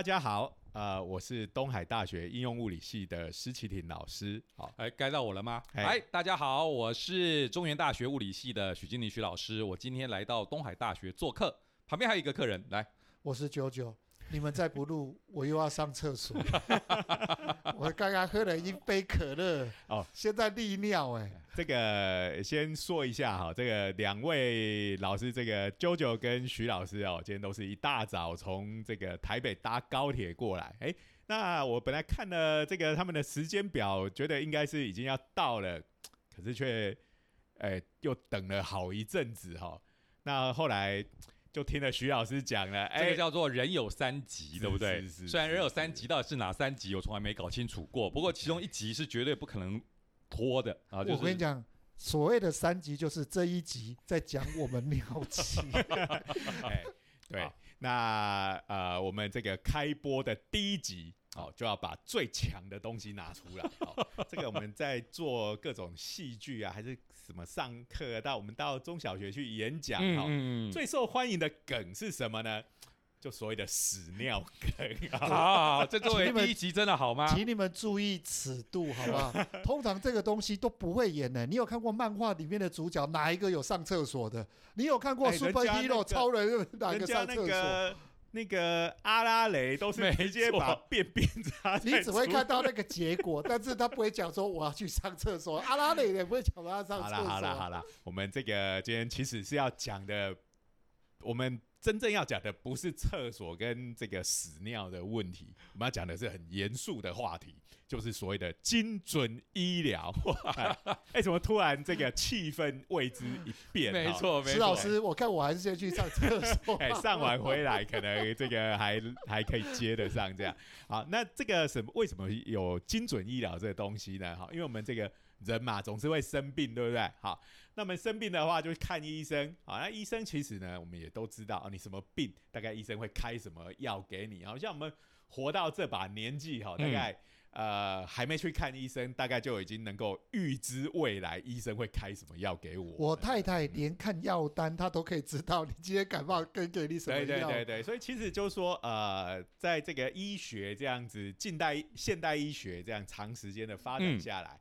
来，大家好，呃，我是东海大学应用物理系的施启廷老师。好，哎，该到我了吗？哎哎，大家好，我是中原大学物理系的许金玲许老师。我今天来到东海大学做客，旁边还有一个客人，来，我是九九，你们再不录，我又要上厕所。我刚刚喝了一杯可乐，哦，现在利尿哎、这个先说一下哈，这个两位老师，这个 JoJo 跟徐老师哦，今天都是一大早从这个台北搭高铁过来。哎，那我本来看了这个他们的时间表，觉得应该是已经要到了，可是却哎又等了好一阵子哈。那后来就听了徐老师讲了，哎这个，叫做人有三急，是对不对？是是虽然人有三急，到底是哪三急，我从来没搞清楚过。不过其中一集是绝对不可能拖的啊！就是、我跟你讲，所谓的三急就是这一集在讲我们尿急。哎，对好，那呃，我们这个开播的第一集。哦，就要把最强的东西拿出来。哦，这个我们在做各种戏剧啊，还是什么上课到我们到中小学去演讲，最受欢迎的梗是什么呢？就所谓的屎尿梗啊。这作为第一集真的好吗？请你们注意尺度，好不好？通常这个东西都不会演的。你有看过漫画里面的主角哪一个有上厕所的？你有看过 Super 那 Hero 个超人哪个上厕所？个那个阿拉蕾都是没直接把错便便擦你只会看到那个结果，但是他不会讲说我要去上厕所。阿拉蕾也不会讲他要上厕所。好了好了好了，我们这个今天其实是要讲的，我们真正要讲的不是厕所跟这个屎尿的问题，我们要讲的是很严肃的话题，就是所谓的精准医疗。哇 哎，怎么突然这个气氛为之一变？没错，没错。石老师，我看我还是先去上厕所。哎，上完回来可能这个还 还可以接得上这样。好，那这个什么？为什么有精准医疗这个东西呢？哈，因为我们这个人嘛，总是会生病，对不对？好，那么生病的话就去看医生。好，那医生其实呢，我们也都知道啊，你什么病，大概医生会开什么药给你。好像我们活到这把年纪，哈，大概、呃还没去看医生，大概就已经能够预知未来医生会开什么药给我。我太太连看药单她都可以知道你今天感冒跟给你什么对药。对对对，所以其实就是说，呃，在这个医学这样子，近代现代医学这样长时间的发展嗯下来，好、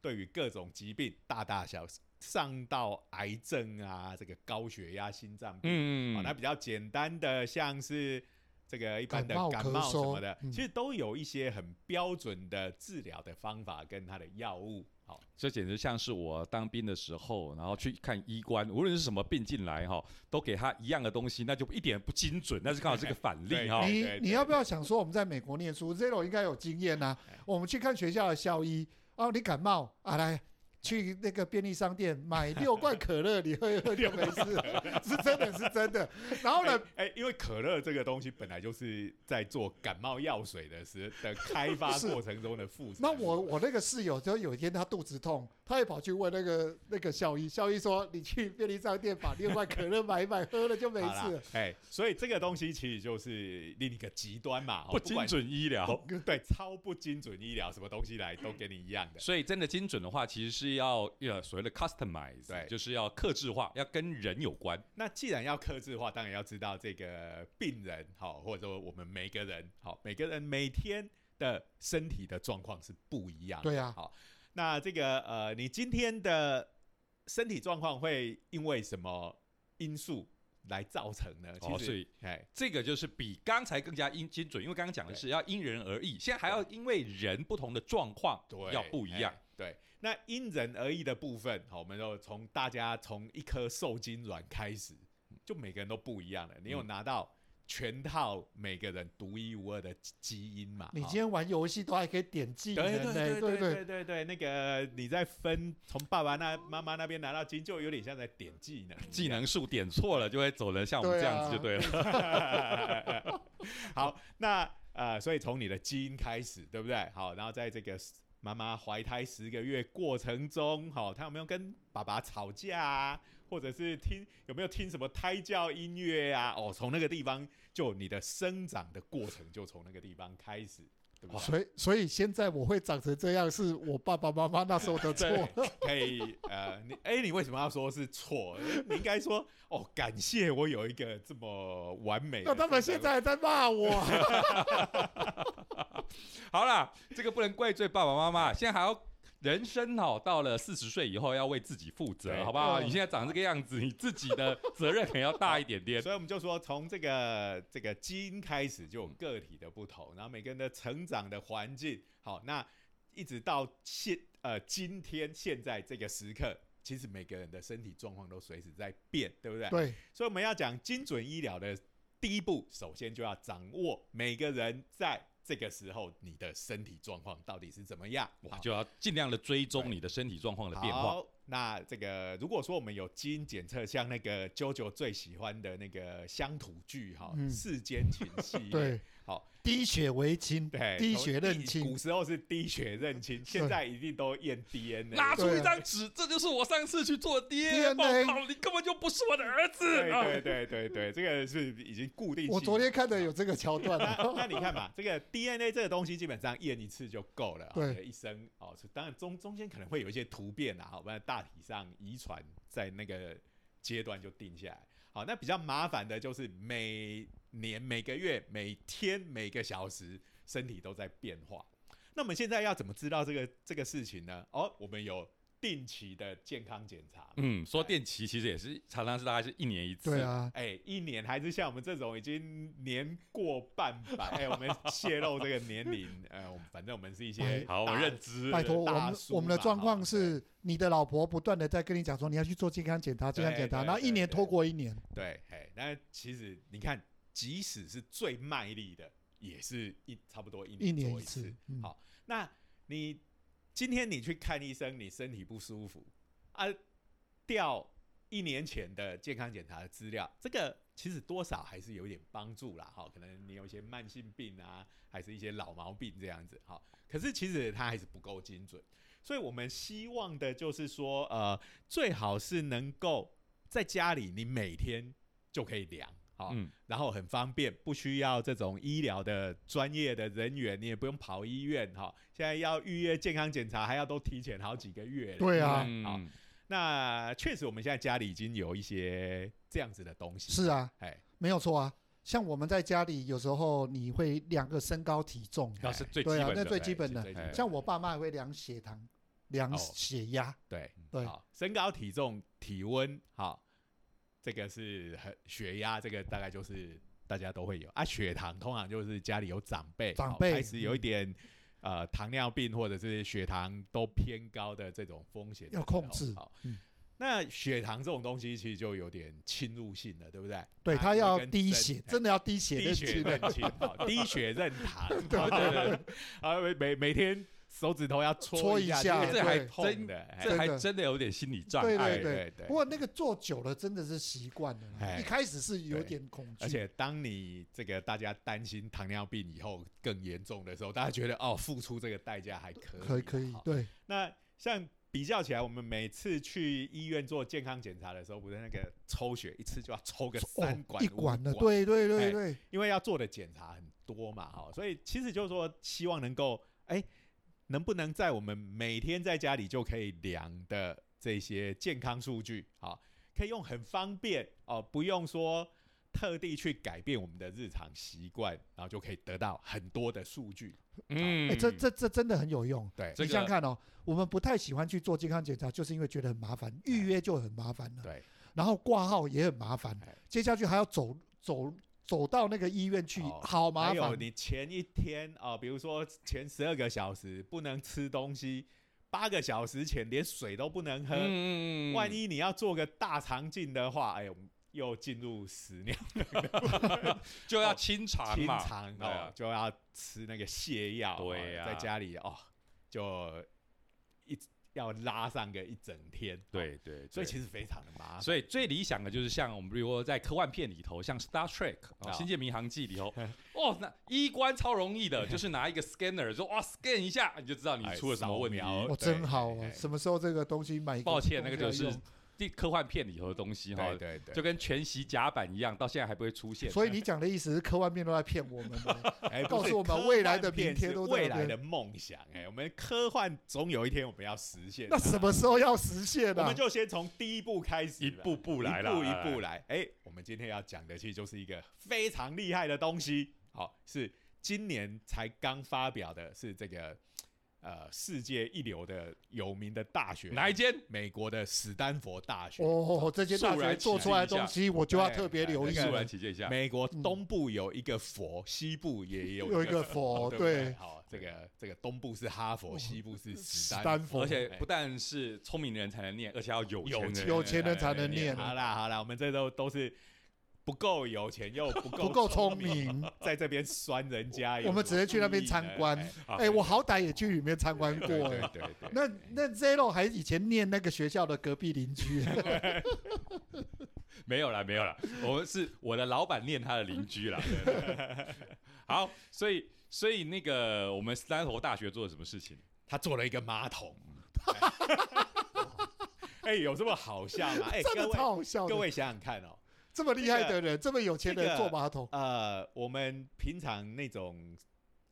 对于各种疾病大大小上到癌症啊，这个高血压、心脏病，嗯好、那比较简单的像是。这个一般的感冒什么的，嗯其实都有一些很标准的治疗的方法跟它的药物。好，这简直像是我当兵的时候，然后去看医官，无论是什么病进来哈，都给他一样的东西，那就一点不精准，那是刚好是个反例哈。你你要不要想说我们在美国念书，Zero 应该有经验呐、我们去看学校的校医，哦，你感冒啊，来去那个便利商店 买六罐可乐，你喝一喝就没事了，是真的是真的。然后呢，哎、哎因为可乐这个东西本来就是在做感冒药水的时的开发过程中的副产那。我我那个室友就有一天他肚子痛，他也跑去问那个那个校医，校医说你去便利商店把六罐可乐买一买，喝了就没事了。哎、所以这个东西其实就是另一个极端嘛，哦不精，准医疗。对，超不精准医疗，什么东西来都给你一样的。所以真的精准的话，其实是要呃所谓的 customize，对就是要克制化，要跟人有关。那既然要克制化，当然要知道这个病人好，或者说我们每个人好，每个人每天的身体的状况是不一样的。对啊好，那这个呃，你今天的身体状况会因为什么因素来造成呢？其实，哦所以哎，这个就是比刚才更加精精准，因为刚刚讲的是要因人而异，现在还要因为人不同的状况对，要不一样哎。对，那因人而异的部分，好，我们就从大家从一颗受精卵开始，就每个人都不一样了。你有嗯拿到全套每个人独一无二的基基因嘛？好你今天玩游戏都还可以点技能呢，对对对不对对对对，那个你在分从爸爸那妈妈那边拿到基因，就有点像在点技能，技能数点错了，就会走人像我们这样子就对了。好，那呃，所以从你的基因开始，对不对？好，然后在这个妈妈怀胎十个月过程中，好、她有没有跟爸爸吵架啊？或者是听有没有听什么胎教音乐啊？哦，从那个地方就你的生长的过程就从那个地方开始。对不对？所以所以现在我会长成这样，是我爸爸妈妈那时候的错。可以呃，你哎、你为什么要说是错？你应该说哦，感谢我有一个这么完美的。那他们现在还在骂我，好啦，这个不能怪罪爸爸妈妈，现在还要。人生哦，到了四十岁以后要为自己负责，好不好？嗯你现在长这个样子，你自己的 责任可能要大一点点。所以我们就说，从这个这个基因开始就有个体的不同，然后每个人的成长的环境，好，那一直到现呃今天现在这个时刻，其实每个人的身体状况都随时在变，对不对？对，所以我们要讲精准医疗的第一步，首先就要掌握每个人在这个时候你的身体状况到底是怎么样。哇，好就要尽量的追踪你的身体状况的变化。好，那这个如果说我们有基因检测，像那个啾啾最喜欢的那个乡土剧哈，嗯世间情》系列，对，好，滴血为亲，对，滴血认亲，古时候是滴血认亲，现在一定都验 DNA。拿出一张纸，这就是我上次去做 DNA DNA 报告，你根本就不是我的儿子。啊对对对对对，这个是已经固定。我昨天看的有这个桥段那啊，那你看嘛，这个 DNA 这个东西基本上验一次就够了、啊，对一生哦，是当然中中间可能会有一些突变啊，好，不然大体上遗传在那个阶段就定下来。好，那比较麻烦的就是每年、每个月、每天、每个小时，身体都在变化。那我们现在要怎么知道这个这个事情呢？哦，我们有定期的健康检查。嗯，说定期其实也是常常是大概是一年一次。对，啊，哎、一年还是像我们这种已经年过半百，哎、我们泄露这个年龄，呃，我们反正我们是一些哎好，我认知。拜托，我们我们的状况是，你的老婆不断的在跟你讲说你要去做健康检查，健康检查，然后一年拖过一年，对，哎，那其实你看，即使是最卖力的，也是一差不多一一年做一一次嗯好，那你今天你去看医生，你身体不舒服啊，调一年前的健康检查的资料，这个其实多少还是有点帮助啦。哈，可能你有一些慢性病啊，还是一些老毛病这样子。好，可是其实它还是不够精准，所以我们希望的就是说，呃，最好是能够在家里你每天就可以量。好，嗯，然后很方便，不需要这种医疗的专业的人员，你也不用跑医院哈。现在要预约健康检查，还要都提前好几个月了。对啊不好，嗯，那确实我们现在家里已经有一些这样子的东西。是啊，哎，没有错啊。像我们在家里有时候你会量个身高体重，那是最基对啊那本的。最基本的像我爸妈也会量血糖、量哦血压，对对好，身高、体重、体温，好，这个是很血压，这个大概就是大家都会有啊。血糖通常就是家里有长辈，长辈好开始有一点。呃，糖尿病或者是血糖都偏高的这种风险要控制好，嗯那血糖这种东西其实就有点侵入性了，对不对？对它他要有一根针滴血，哎真的要低血低血认亲的认亲，好，滴血认糖，对 对对，啊，每每每天手指头要搓搓一下，下这这还真的，哎。这还真的。有点心理障对碍。对对对。不过那个做久了真的是习惯了一开始是有对点恐惧，而且当你这个大家担心糖尿病以后更严重的时候，大家觉得哦，付出这个代价还可以，可以可以，对，那像比较起来，我们每次去医院做健康检查的时候，不是那个抽血一次就要抽个三哦管、一管的，五对对对，因为要做的检查很多嘛，哈，所以其实就是说，希望能够，哎、能不能在我们每天在家里就可以量的这些健康数据，好，可以用很方便哦，不用说特地去改变我们的日常习惯，然后就可以得到很多的数据。嗯。哎，这这这真的很有用。对。这个你想想看哦，我们不太喜欢去做健康检查，就是因为觉得很麻烦，预约就很麻烦了，对，然后挂号也很麻烦哎，接下去还要走走走到那个医院去，哦好麻还有。你前一天啊、比如说前十二个小时不能吃东西，八个小时前连水都不能喝。嗯万一你要做个大肠镜的话，哎呦，又进入屎尿 就要清肠清嘛，肠对就要吃那个泻药，对呀哦在家里哦，就一要拉上个一整天，对，对所以其实非常的麻烦。所以最理想的就是像我们比如说在科幻片里头，像 Star Trek 星舰迷航记》里头，哦，那衣冠超容易的，就是拿一个 scanner 说哇 scan 一下，你就知道你哎出了什么问题。哎哦，对真好哎啊！什么时候这个东西买一个？抱歉，那个就是地科幻片里头的东西哈对，对对，就跟全息甲板一样，到现在还不会出现。所以你讲的意思是科幻片都在骗我们吗，哎告诉我们未来的幻片天未来的梦想。哎，我们科幻总有一天我们要实现。那什么时候要实现呢我们？就先从第一步开始，一步步来啦一步来一步来。哎，我们今天要讲的其实就是一个非常厉害的东西，好，是今年才刚发表的，是这个呃世界一流的有名的大学，哪一间？美国的史丹佛大学。哦，这些大学做出来的东西，我就要特别留意。那个肃然了。起见一下。美国嗯东部有一个佛，西部也有有一个 佛对不对？对。好，这个这个东部是哈佛，西部是史丹佛。而且不但是聪明人才能念，而且要有有钱有钱人才能念。好啦好啦，我们这都都是不够有钱又不够 不够聪聪明，在这边酸人家我们只是去那边参观哎我好歹也去里面参观过对哎。对对，那那 Zero 还以前念那个学校的隔壁邻居，没有啦，没有啦，我们是我的老板念他的邻居啦。对对对好，所以所以那个我们斯坦福大学做了什么事情？他做了一个马桶。哎，有这么好笑吗？哎，各位好笑的。各位想想看哦，这么厉害的人，这么有钱的人坐马桶，呃，我们平常那种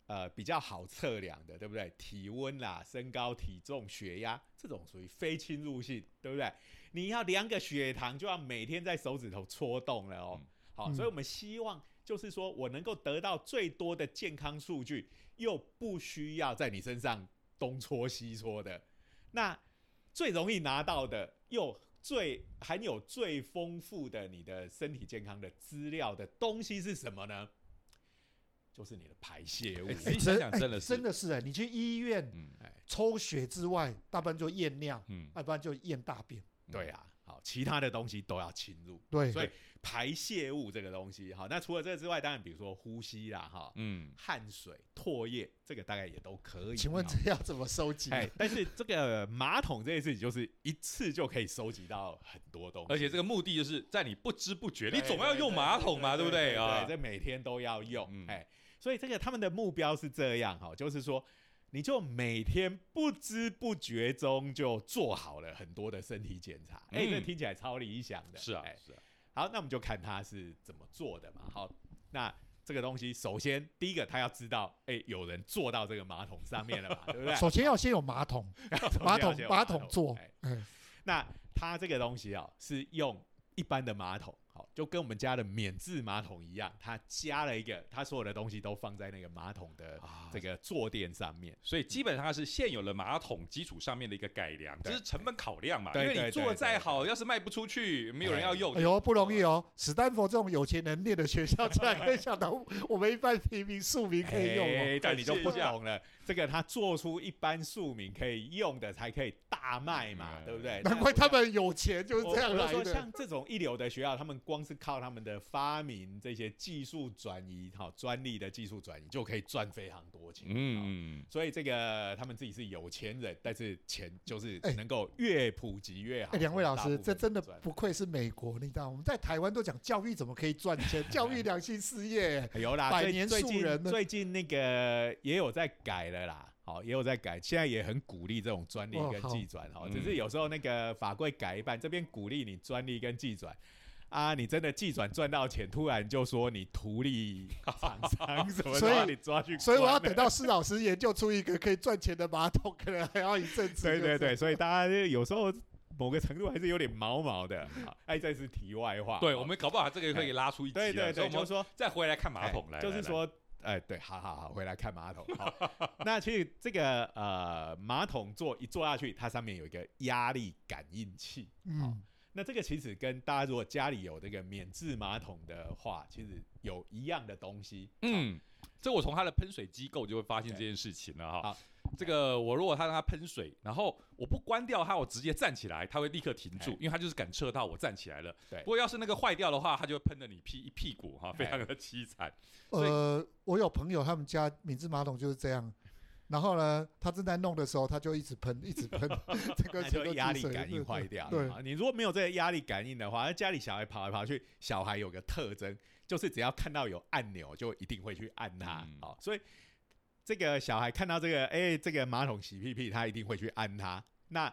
呃比较好测量的，对不对？体温啦、身高、体重、血压这种属于非侵入性，对不对？你要量个血糖，就要每天在手指头戳动了哦。好，嗯所以我们希望就是说我能够得到最多的健康数据，又不需要在你身上东戳西戳的。那最容易拿到的，又最含有最丰富的你的身体健康的资料的东西是什么呢？就是你的排泄物。哎仔细想想哎真的是真的是哎，你去医院抽血之外，大部分就验尿，嗯，要不然就验大便。对啊，好，其他的东西都要侵入。对，所以排泄物这个东西，好，那除了这个之外，当然比如说呼吸啦，哈，嗯，汗水、唾液，这个大概也都可以。请问这要怎么收集？哎，但是这个马桶这件事情，就是一次就可以收集到很多东西，而且这个目的就是在你不知不觉，你总要用马桶嘛，对不对啊？这每天都要用，嗯哎，所以这个他们的目标是这样哈，就是说，你就每天不知不觉中就做好了很多的身体检查，哎，嗯这听起来超理想的，是啊哎，是啊，好，那我们就看他是怎么做的嘛。好，那这个东西首先第一个他要知道，哎，有人坐到这个马桶上面了嘛，对不对？首先要先有马桶，马桶。马桶座哎，哎，那他这个东西啊、是用一般的马桶，好，就跟我们家的免治马桶一样，它加了一个，它所有的东西都放在那个马桶的啊这个坐垫上面。所以基本上是现有的马桶基础上面的一个改良，这对是成本考量嘛。对对因为你做的再好，要是卖不出去，没有人要用，哎呦不容易哦。史丹佛这种有钱人念的学校，竟然可以想到我们一般平民庶民可以用哦。哎这你就不懂了。这个他做出一般庶民可以用的，才可以大卖嘛，嗯对不对？难怪他们有钱就是这样我就说。像这种一流的学校，他们光是靠他们的发明这些技术转移，好专利的技术转移，就可以赚非常多钱。嗯嗯，所以这个他们自己是有钱人，但是钱就是哎能够越普及越好。哎，两位老师，这真的不愧是美国，你知道，我们在台湾都讲教育怎么可以赚钱，教育良心事业。哎有啦，百年树人呢最近那个也有在改了啦。好，也有在改，现在也很鼓励这种专利跟技转哦，嗯只是有时候那个法规改一半，这边鼓励你专利跟技转，啊，你真的技转赚到钱，突然就说你图利厂商 什么，所以把你抓去所以我要等到施老师研究出一个可以赚钱的马桶，可能还要一阵子。对对对，，所以大家有时候某个程度还是有点毛毛的。好哎，这是题外话。对，我们搞不好这个可以拉出一集啊，对对对，我们就说再回来看马桶来，就是说，哎，对，好好好，回来看马桶。好，那其实这个呃马桶坐一坐下去，它上面有一个压力感应器。嗯，那这个其实跟大家如果家里有这个免治马桶的话，其实有一样的东西。嗯，这我从他的喷水机构就会发现这件事情了哈好。这个我如果他让它喷水，然后我不关掉它，我直接站起来，它会立刻停住哎，因为它就是感测到我站起来了。对不过要是那个坏掉的话，它就会喷的你屁一屁股哈，非常的凄惨。呃，我有朋友他们家免治马桶就是这样。然后呢，他正在弄的时候，他就一直喷，一直喷，这个压力感应坏掉。对，啊，你如果没有这个压力感应的话，那家里小孩跑来跑去，小孩有个特征，就是只要看到有按钮，就一定会去按它。嗯好、所以这个小孩看到这个，哎、这个马桶洗屁屁，他一定会去按它。那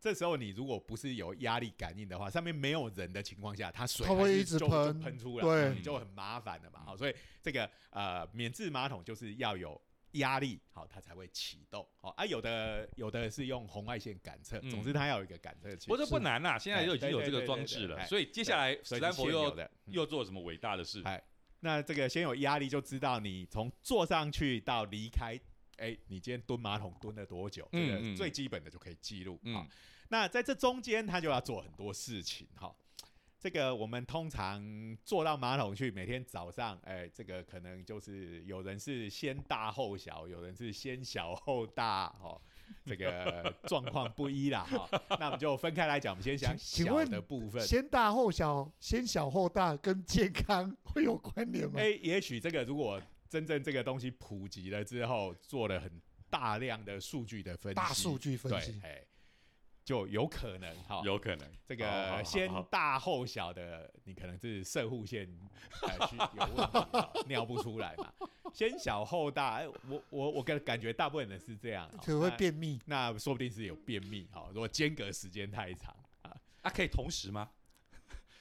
这时候你如果不是有压力感应的话，上面没有人的情况下，它水就一直喷喷出来，对你就很麻烦了嘛。好，所以这个呃免治马桶就是要有压力，好，它才会启动。好啊，有的有的是用红外线感测，嗯总之它要有一个感测器。不过这不难呐，现在就已经有这个装置了，所以接下来史所以丹佛又又做什么伟大的事？哎，那这个先有压力就知道你从坐上去到离开，哎，你今天蹲马桶蹲了多久？这个最基本的就可以记录。嗯好，那在这中间他就要做很多事情哈。这个我们通常坐到马桶去，每天早上，哎，这个可能就是有人是先大后小，有人是先小后大，哦，这个状况不一啦哈。那我们就分开来讲，我们先讲 小的部分。先大后小，先小后大，跟健康会有关联吗？哎、也许这个如果真正这个东西普及了之后，做了很大量的数据的分析，大数据分析，哎、就有可能哈，有可能这个先大后小的，你可能是射护腺呃需有问题，尿不出来嘛。先小后大，哎、我我我感感觉大部分人是这样，哈可会便秘。那说不定是有便秘哈。如果间隔时间太长啊，啊，可以同时吗？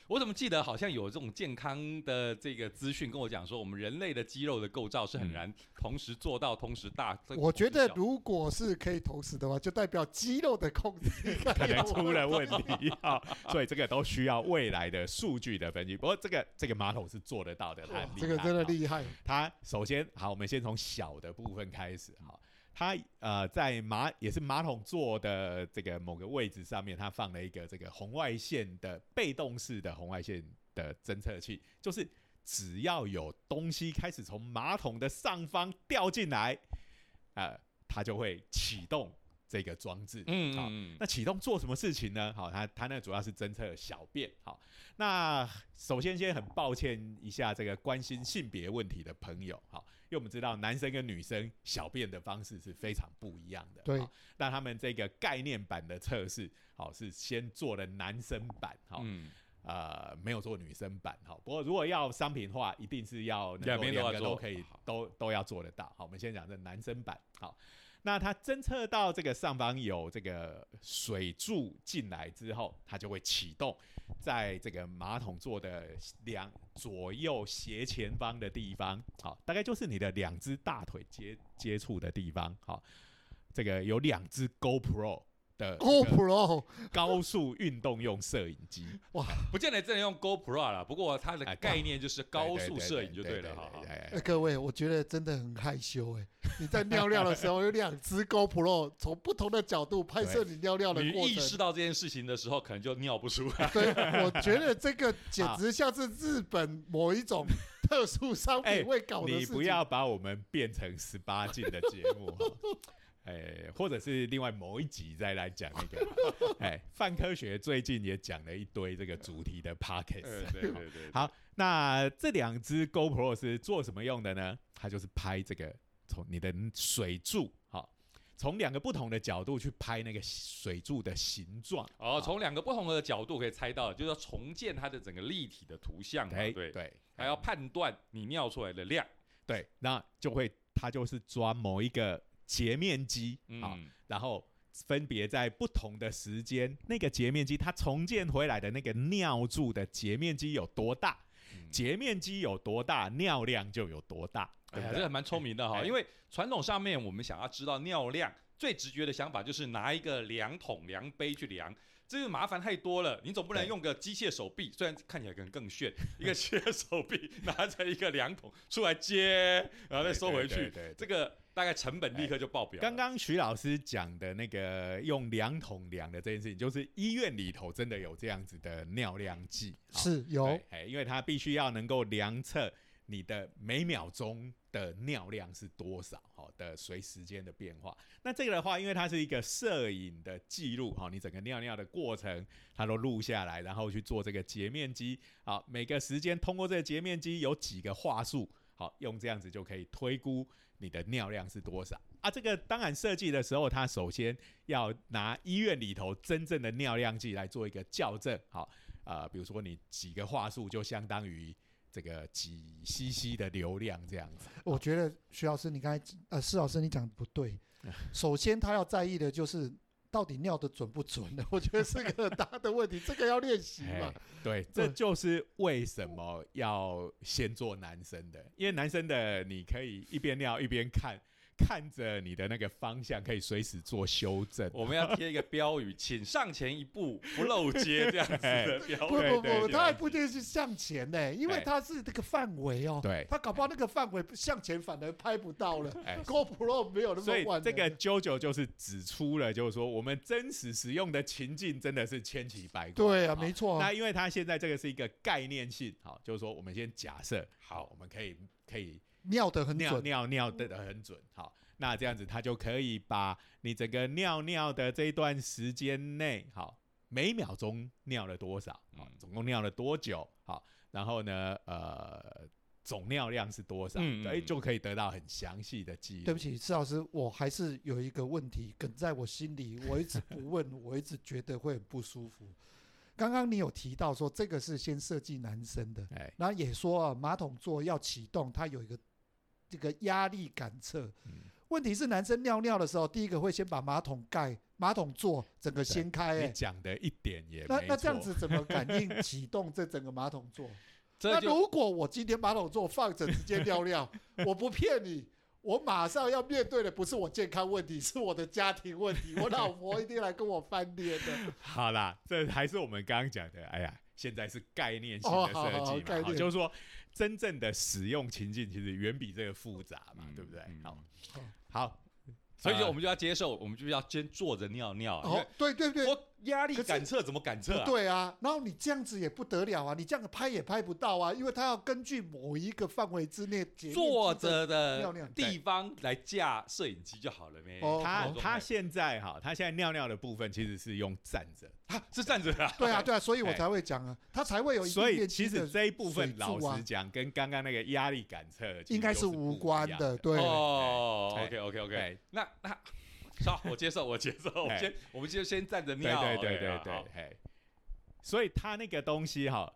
我怎么记得好像有这种健康的这个资讯跟我讲说，我们人类的肌肉的构造是很难同时做到同时大。我觉得如果是可以同时的话，就代表肌肉的控制 可能出了问题哈，所以这个都需要未来的数据的分析。不过这个这个马桶是做得到的，它这个真的哈厉害。它首先好，我们先从小的部分开始哈。它呃在马也是马桶座的这个某个位置上面，他放了一个这个红外线的被动式的红外线的侦测器，就是只要有东西开始从马桶的上方掉进来，呃，它就会启动这个装置。嗯嗯，那启动做什么事情呢？好，它它那主要是侦测小便。好，那首先先很抱歉一下这个关心性别问题的朋友，好，因为我们知道男生跟女生小便的方式是非常不一样的。对好，那他们这个概念版的测试，好是先做了男生版，好，嗯，呃，没有做女生版，好，不过如果要商品化，一定是要两边两个都可以都都要做得到。好，我们先讲这男生版，好。那它侦测到这个上方有这个水柱进来之后，它就会启动，在这个马桶座的两左右斜前方的地方，好，大概就是你的两只大腿接接触的地方，好，这个有两只 GoPro 的这个 GoPro 高速运动用摄影机，哇不见得真的用 GoPro 啦，不过它的哎概念就是高速摄影就对对了，各位，我觉得真的很害羞哎。你在尿尿的时候，有两只 GoPro 从不同的角度拍摄你尿尿的你过程。意识到这件事情的时候，可能就尿不出来。对，我觉得这个简直像是日本某一种特殊商 哎品会搞的。你不要把我们变成十八禁的节目哈。哎，或者是另外某一集再来讲那个，哎，范科学最近也讲了一堆这个主题的 p o c k e 呃 t 对 对对，好，那这两只 GoPro 是做什么用的呢？它就是拍这个从你的水柱，好，从两个不同的角度去拍那个水柱的形状。哦，从两个不同的角度可以猜到，就是要重建它的整个立体的图像嘛，哎，对，对，还要判断你尿出来的量，对，那就会它就是抓某一个截面积，啊，嗯，然后分别在不同的时间，那个截面积它重建回来的那个尿柱的截面积有多大，嗯截面积有多大，尿量就有多大，哎呀，对不对？这个蛮聪明的哈，哎因为传统上面我们想要知道尿量，最直觉的想法就是拿一个量筒、量杯去量。这个麻烦太多了，你总不能用个机械手臂，虽然看起来可能更炫，一个 机械手臂拿着一个量筒出来接，然后再收回去，对对对对这个大概成本立刻就爆表。刚刚徐老师讲的那个用量桶量的这件事情，就是医院里头真的有这样子的尿量计，是有对哎，因为它必须要能够量测你的每秒钟的尿量是多少，好的随时间的变化。那这个的话，因为它是一个摄影的记录，好，你整个尿尿的过程它都录下来，然后去做这个截面积，好，每个时间通过这个截面积有几个话术，好，用这样子就可以推估你的尿量是多少。啊，这个当然设计的时候，他首先要拿医院里头真正的尿量计来做一个校正，好，啊、比如说你几个话术就相当于这个几 CC 的流量这样子。我觉得徐老师，你刚才呃，施老师你讲的不对。首先，他要在意的就是到底尿的准不准呢？我觉得是个很大的问题，这个要练习嘛 哎。对，这就是为什么要先做男生的，因为男生的你可以一边尿一边看，看着你的那个方向，可以随时做修正。我们要贴一个标语，请上前一步，不漏接这样子的 标语。不不不，他还不一定是向前呢，因为哎他是这个范围哦。对他搞不好那个范围向前反而拍不到了。哎 GoPro 没有那所以么万能。这个 JoJo 就是指出了，就是说我们真实使用的情境真的是千奇百怪。对啊，好没错啊。那因为它现在这个是一个概念性，好，就是说我们先假设，好，我们可以可以尿的很尿准，尿尿的很准，好，那这样子他就可以把你整个尿尿的这一段时间内，好，每秒钟尿了多少，好嗯，总共尿了多久，好，然后呢，呃，总尿量是多少，嗯嗯对，嗯就可以得到很详细的记录。对不起，施老师，我还是有一个问题梗在我心里，我一直不问，我一直觉得会很不舒服。刚刚你有提到说这个是先设计男生的，哎，然后也说啊，马桶座要启动，它有一个这个压力感测。嗯问题是男生尿尿的时候，第一个会先把马桶盖、马桶座整个掀开、你哎，讲的一点也没那那这样子怎么感应启动这整个马桶座？那如果我今天马桶座放着直接尿尿，我不骗你，我马上要面对的不是我健康问题，是我的家庭问题。我老婆一定来跟我翻脸的。好啦，这还是我们刚刚讲的。哎呀，现在是概念性的设计嘛，好概念就是说真正的使用情境其实远比这个复杂嘛，嗯对不对？嗯好，好好，所以就呃我们就要接受，我们就要先坐着尿尿，哦，对对对，我压力感测怎么感测不啊？对啊。然后你这样子也不得了啊，你这样拍也拍不到啊，因为他要根据某一个范围之内坐着的地方来架摄影机就好了呗。哦他哦他现在哈，他现在尿尿的部分其实是用站着，他是站着的啊，对啊对啊，所以我哎才会讲啊，他才会有所以其实这一部分老实讲，跟刚刚那个压力感测应该是不无关的，对。哦哎，OK OK OK，对那那好，我接受，我接受，我先我们就先站着对尿，对对对对，对嘿，所以它那个东西哈，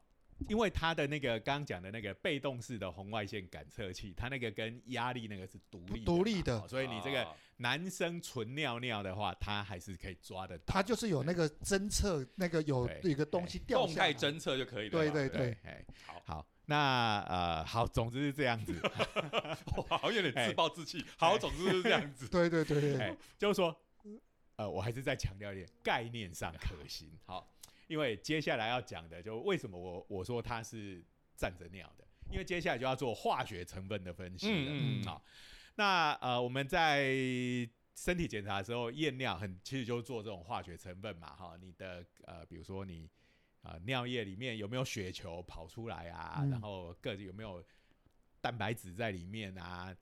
因为它的那个刚刚讲的那个被动式的红外线感测器，它那个跟压力那个是独立独立的。所以你这个哦男生纯尿尿的话，它还是可以抓得到。它就是有那个侦测，那个有有一个东西掉动下来。态侦测就可以了对。对对，哎，好，好，那呃，好，总之是这样子，哇，好像有点哎自暴自弃。好，总之是这样子。对对对对哎，就是说，呃，我还是再强调一点，概念上可行。好，因为接下来要讲的，就为什么我我说它是站着尿的，因为接下来就要做化学成分的分析了。嗯嗯嗯好，那呃，我们在身体检查的时候验尿很，其实就是做这种化学成分嘛，哈，你的呃，比如说你啊、呃尿液里面有没有血球跑出来啊，嗯然后各有没有蛋白质在里面啊，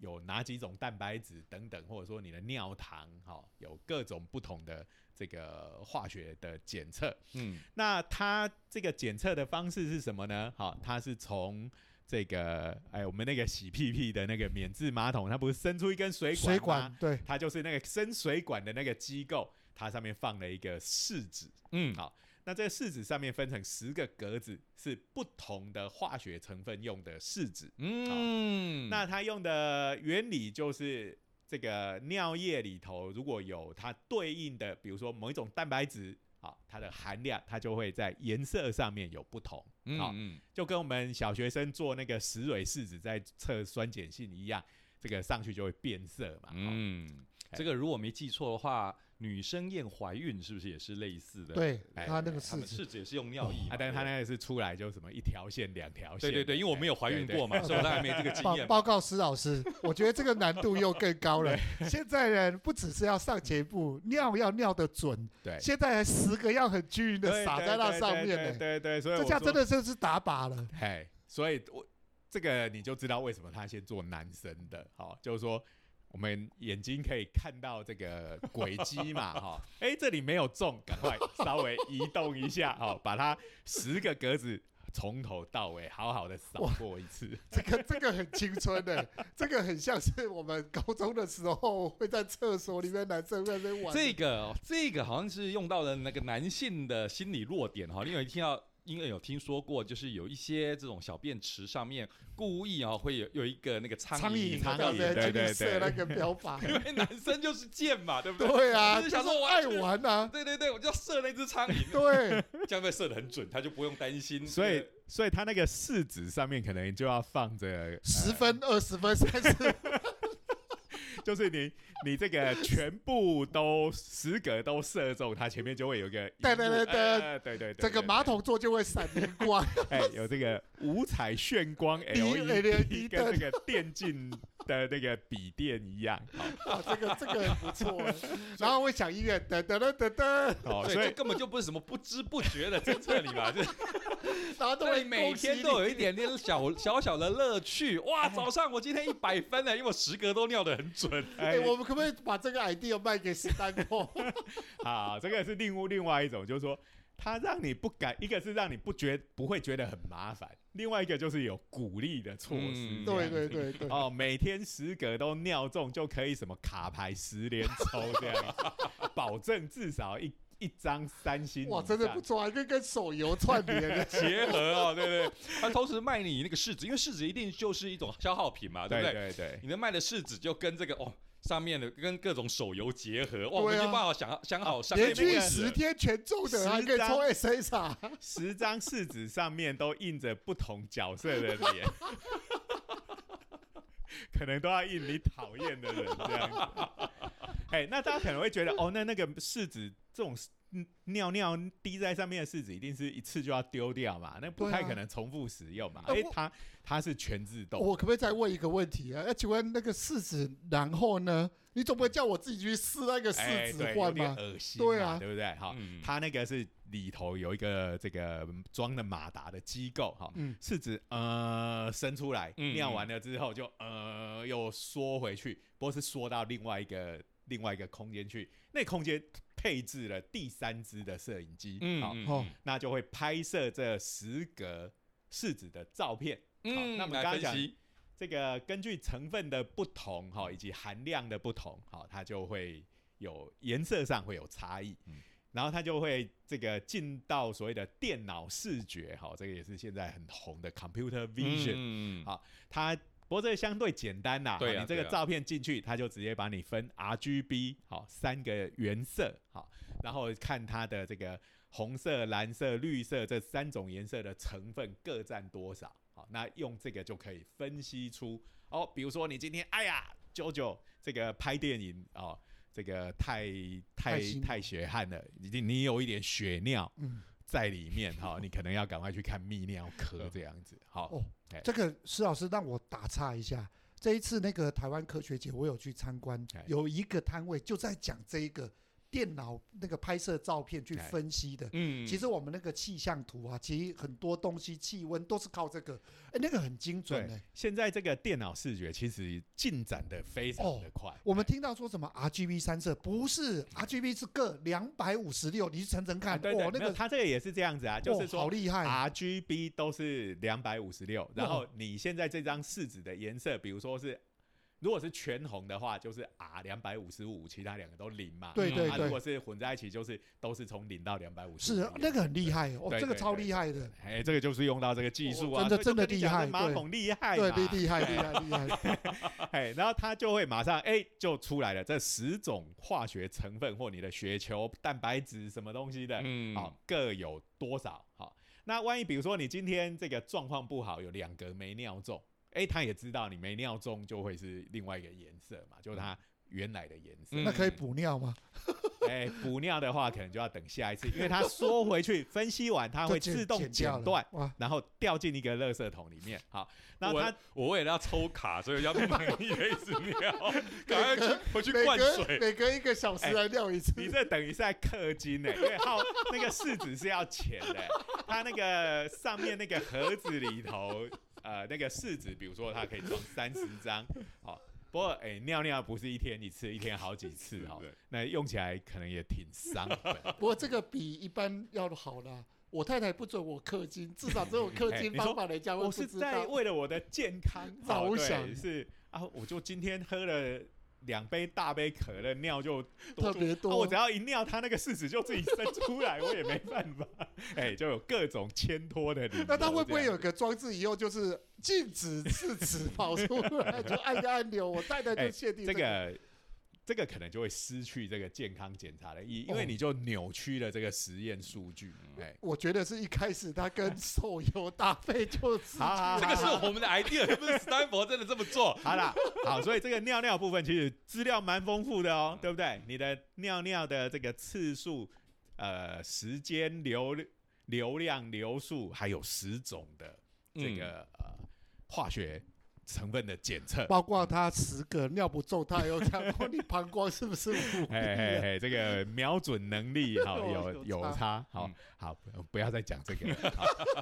有哪几种蛋白质等等，或者说你的尿糖，哈、有各种不同的这个化学的检测。嗯，那它这个检测的方式是什么呢？好，它是从这个哎，我们那个洗屁屁的那个免治马桶，它不是伸出一根水管吗？水管对，它就是那个伸水管的那个机构，它上面放了一个试纸。嗯，好那这个试纸上面分成十个格子，是不同的化学成分用的试纸。嗯，那它用的原理就是这个尿液里头如果有它对应的，比如说某一种蛋白质，好，它的含量它就会在颜色上面有不同。好，嗯嗯就跟我们小学生做那个石蕊试纸在测酸碱性一样，这个上去就会变色嘛。嗯，嗯，这个如果没记错的话，女生验怀孕是不是也是类似的？，对，她那个试纸，试纸也是用尿液嘛啊，但是它对那个是出来就什么一条线、两条线的。对对对，因为我没有怀孕过嘛，对所以我当然没这个经验嘛。报报告施老师，我觉得这个难度又更高了。现在人不只是要上前一步，尿要尿得准，对，现在还十个要很均匀的撒在那上面呢，对对，所以这下真的就是打靶了。嘿，所以我这个你就知道为什么他先做男生的，好，就是说我们眼睛可以看到这个轨迹嘛，哈，哎，这里没有中，赶快稍微移动一下，好，把它十个格子从头到尾好好的扫过一次。这个这个很青春的，这个很像是我们高中的时候会在厕所里面男生在那边玩。这个这个好像是用到了那个男性的心理弱点哈，因为听到因为有听说过，就是有一些这种小便池上面故意啊会有有一个那个苍苍蝇，苍蝇对对对去射那个标靶。因为男生就是贱嘛，对不对？对啊，就是想说我爱玩啊。对对对，我就要射那只苍蝇，对，这样会射的很准，他就不用担心。所以所以他那个试纸上面可能就要放着十分、二十分、三十，就是你你这个全部都十个都射中，它前面就会有一个对对对对哎对对对，整个马桶座就会闪灵光。哎有这个五彩炫光 LED 跟那个电竞的那个笔电一样，好啊，这个这个很不错。然后会响音乐，噔噔噔噔噔，哦，所以根本就不是什么不知不觉的侦测你嘛，就 然后都会对每天都有一点点小小小的乐趣。哇，早上我今天一百分了，因为我十格都尿的很准。哎、我们可不可以把这个 idea 卖给史丹佛？好，这个是另另外一种，就是说它让你不敢，一个是让你不觉不会觉得很麻烦，另外一个就是有鼓励的措施嗯。对对对对，哦，每天十个都尿中就可以什么卡牌十连抽这样，保证至少一一张三星。哇，真的不错，还可以跟手游串联的。结合哦，对不对？他同时卖你那个柿子，因为柿子一定就是一种消耗品嘛，对对不对？对对你能卖的柿子就跟这个哦上面的跟各种手游结合，哇，啊我已经办好想想好商业连续。十天全中的，还可以抽 SSR。十张柿子上面都印着不同角色的脸，可能都要印你讨厌的人这样子。哎，那大家可能会觉得，哦，那那个柿子这种嗯尿尿滴在上面的柿子，一定是一次就要丢掉嘛？那不太可能重复使用嘛？哎、它它是全自动。我可不可以再问一个问题啊？那请问那个柿子，然后呢？你总不会叫我自己去试那个柿子哎对，有点换吗？恶心，对啊对不对？好，嗯它那个是里头有一个这个装的马达的机构，哈，嗯，柿子呃伸出来，嗯尿完了之后就呃又缩回去，不过是缩到另外一个另外一个空间去，那空间配置了第三支的摄影机，好，嗯嗯哦那就会拍摄这十格柿子的照片。好嗯，那我们来刚刚讲分析这个根据成分的不同哈，以及含量的不同，好，它就会有颜色上会有差异。嗯然后它就会这个进到所谓的电脑视觉，哈，这个也是现在很红的 computer vision。嗯好它不过这个相对简单啦，对啊对啊你这个照片进去，它就直接把你分 RGB 好三个原色好，然后看它的这个红色、蓝色、绿色这三种颜色的成分各占多少。好，那用这个就可以分析出哦，比如说你今天哎呀，九九这个拍电影哦，这个太太太血汗了，已经你有一点血尿嗯，在里面哈、你可能要赶快去看泌尿科 这样子。好，哦这个施老师让我打岔一下。这一次那个台湾科学节，我有去参观哎，有一个摊位就在讲这一个电脑那个拍摄照片去哎分析的。嗯其实我们那个气象图啊，其实很多东西气温都是靠这个，哎，那个很精准对哎。现在这个电脑视觉其实进展的非常的快。我们听到说什么 RGB 三色，不是 RGB 是各两百五十六，你去乘乘啊看，对对，哇，那个它这个也是这样子啊，就是哇好说厉害，RGB 都是两百五十六，然后你现在这张试纸的颜色，比如说是。如果是全红的话，就是 R 两百五十五，其他两个都零嘛。对对对。啊如果是混在一起，就是都是从零到两百五十。是那个很厉害哦，对这个超厉害的，哎，这个就是用到这个技术啊，哦真的真的厉害马桶厉害对厉害厉害厉害，哎，然后它就会马上哎就出来了，这十种化学成分或你的血球、蛋白质什么东西的，嗯。好、各有多少？好，那万一比如说你今天这个状况不好，有两格没尿中，哎，他也知道你没尿中就会是另外一个颜色嘛，就是它原来的颜色。嗯那可以补尿吗？哎、补尿的话可能就要等下一次，因为它缩回去分析完，它会自动剪断，然后掉进一个垃圾桶里面。好，然后它我我为了要抽卡，所以要买一杯子尿，赶快去回去灌水。每隔一个小时来尿一次，你这等于是在氪金呢、因为耗那个试纸是要钱的、它那个上面那个盒子里头，呃，那个试纸，比如说它可以装三十张，好。不过，哎、尿尿不是一天一次，一天好几次哈、对那用起来可能也挺伤本。不过这个比一般要好啦。我太太不准我氪金，至少这种氪金 方法人家我是。在为了我的健康着想是啊，我就今天喝了两杯大杯可乐，尿就特别多啊我只要一尿，它那个试纸就自己伸出来，我也没办法。哎，就有各种牵拖的理由。那它会不会有个装置，以后就是禁止试纸跑出来，就按个按钮，我太太就哎限定这个？这个可能就会失去这个健康检查的意义，因为哦你就扭曲了这个实验数据。哎，我觉得是一开始他跟手游搭配就是 好好好这个是我们的 idea，不是斯坦福真的这么做。好啦，好，所以这个尿尿部分其实资料蛮丰富的哦，对不对？你的尿尿的这个次数、呃时间、流流量、流速，还有十种的这个、呃化学成分的检测。包括他十个尿不重，他有讲过你膀胱是不是无力嘿嘿了？嘿，这个瞄准能力好 有有有差好嗯好不不要再讲这个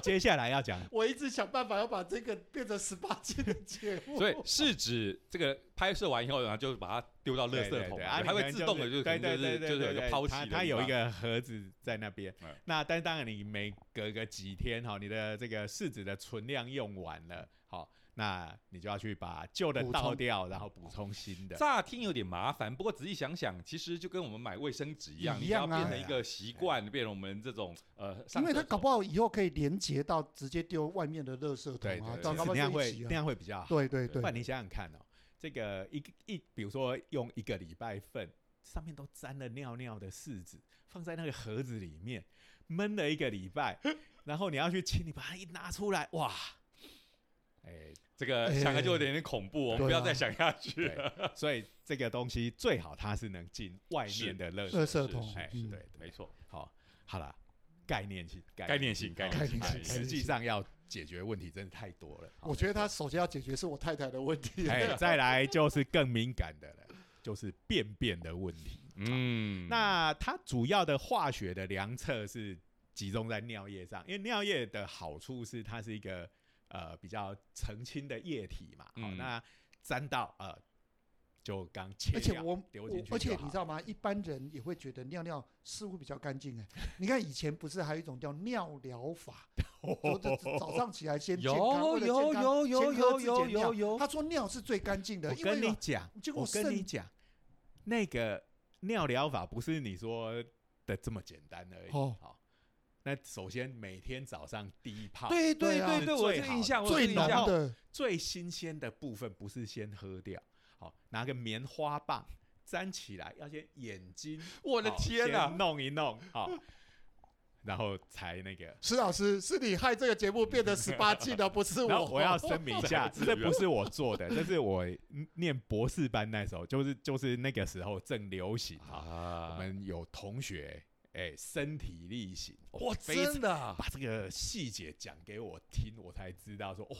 接下来要讲我一直想办法要把这个变成十八禁的节目。所以是指这个拍摄完以后，然后就把它丢到垃圾桶它会自动的，就是就是就是抛弃它它有一个盒子在那边嗯。那但当然你每隔个几天哈，你的这个试纸的存量用完了，好，那你就要去把旧的倒掉，然后补充新的。乍听有点麻烦，不过仔细想想，其实就跟我们买卫生纸一样，你要一样啊变成一个习惯，变成我们这种呃，因为它搞不好以后可以连接到直接丢外面的垃圾桶啊那样。会那样会比较好。对对对不，然你想想看哦，这个一个一，比如说用一个礼拜份，上面都沾了尿尿的柿子，放在那个盒子里面闷了一个礼拜，然后你要去清，理把它一拿出来，哇，哎，这个想来就有点点恐怖，我们不要再想下去了。，所以这个东西最好它是能进外面的垃圾垃圾是桶哎，嗯对，对没错，好，好了，概念性，概念性概念性哎概念性实际上要解决问题真的太多了。我觉得他首先要解决是我太太的问题。哎，再来就是更敏感的了，就是便便的问题。嗯，那它主要的化学的量测是集中在尿液上，因为尿液的好处是它是一个呃比较澄清的液体嘛，好、嗯那沾到呃就刚切掉而且我丢进去而且你知道吗？一般人也会觉得尿尿似乎比较干净哎。你看以前不是还有一种叫尿疗法，就早上起来先健康，有为了健康有有有有有有有他说尿是最干净的，跟你讲，我结果肾跟你讲，那个尿疗法不是你说的这么简单而已。哦好，那首先每天早上第一泡，对对对啊对对，我印象，我最浓的最新鲜的部分不是先喝掉，好，拿个棉花棒粘起来，要先眼睛，我的天哪先弄一弄，好，然后才那个。施老师是你害这个节目变得十八禁的，不是我。我要声明一下，这这不是我做的，这是我念博士班那时候，就是就是那个时候正流行啊，啊我们有同学哎身体力行，哇，非真的啊把这个细节讲给我听，我才知道说哦，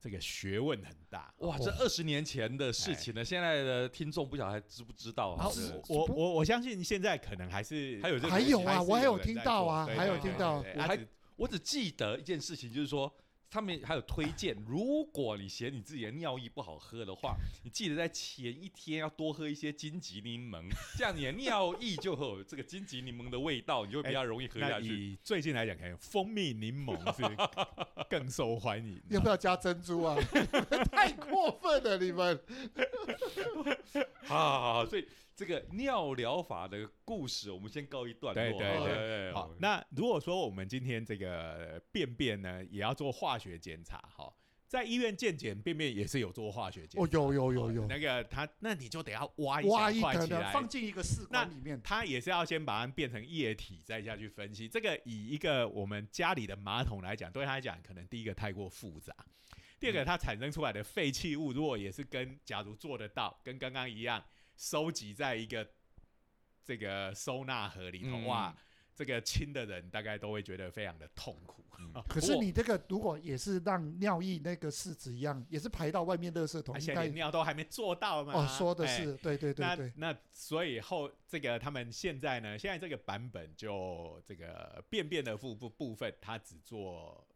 这个学问很大。哇，这二十年前的事情呢，现在的听众不晓得还知不知道啊我我我相信现在可能还是还有这个还有啊，我还有听到啊，还有听到我还我只记得一件事情，就是说。他们还有推荐，如果你嫌你自己的尿液不好喝的话，你记得在前一天要多喝一些金桔柠檬，这样你的尿液就会有这个金桔柠檬的味道，你就会比较容易喝下去。以最近来讲，可能蜂蜜柠檬 是更受欢迎。要不要加珍珠啊？太过分了，你们！好好好好，所以这个尿疗法的故事，我们先告一段落。对对对对好，那如果说我们今天这个便便呢，也要做化学检查，哈，在医院健检便便也是有做化学检查。哦，有有有有，那个他，那你就得要挖一挖一块起来，放进一个试管里面。它也是要先把它变成液体，再下去分析。这个以一个我们家里的马桶来讲，对他来讲，可能第一个太过复杂，第二个它产生出来的废弃物，如果也是跟假如做得到，跟刚刚一样，收集在一个这个收纳盒里头，嗯哇，这个亲的人大概都会觉得非常的痛苦。可是你这个如果也是让尿液那个试纸一样，也是排到外面垃圾桶，而且连尿都还没做到嘛。哦，说的哎是对对对对。那那所以后这个他们现在呢，现在这个版本就这个便便的部部部分，它只做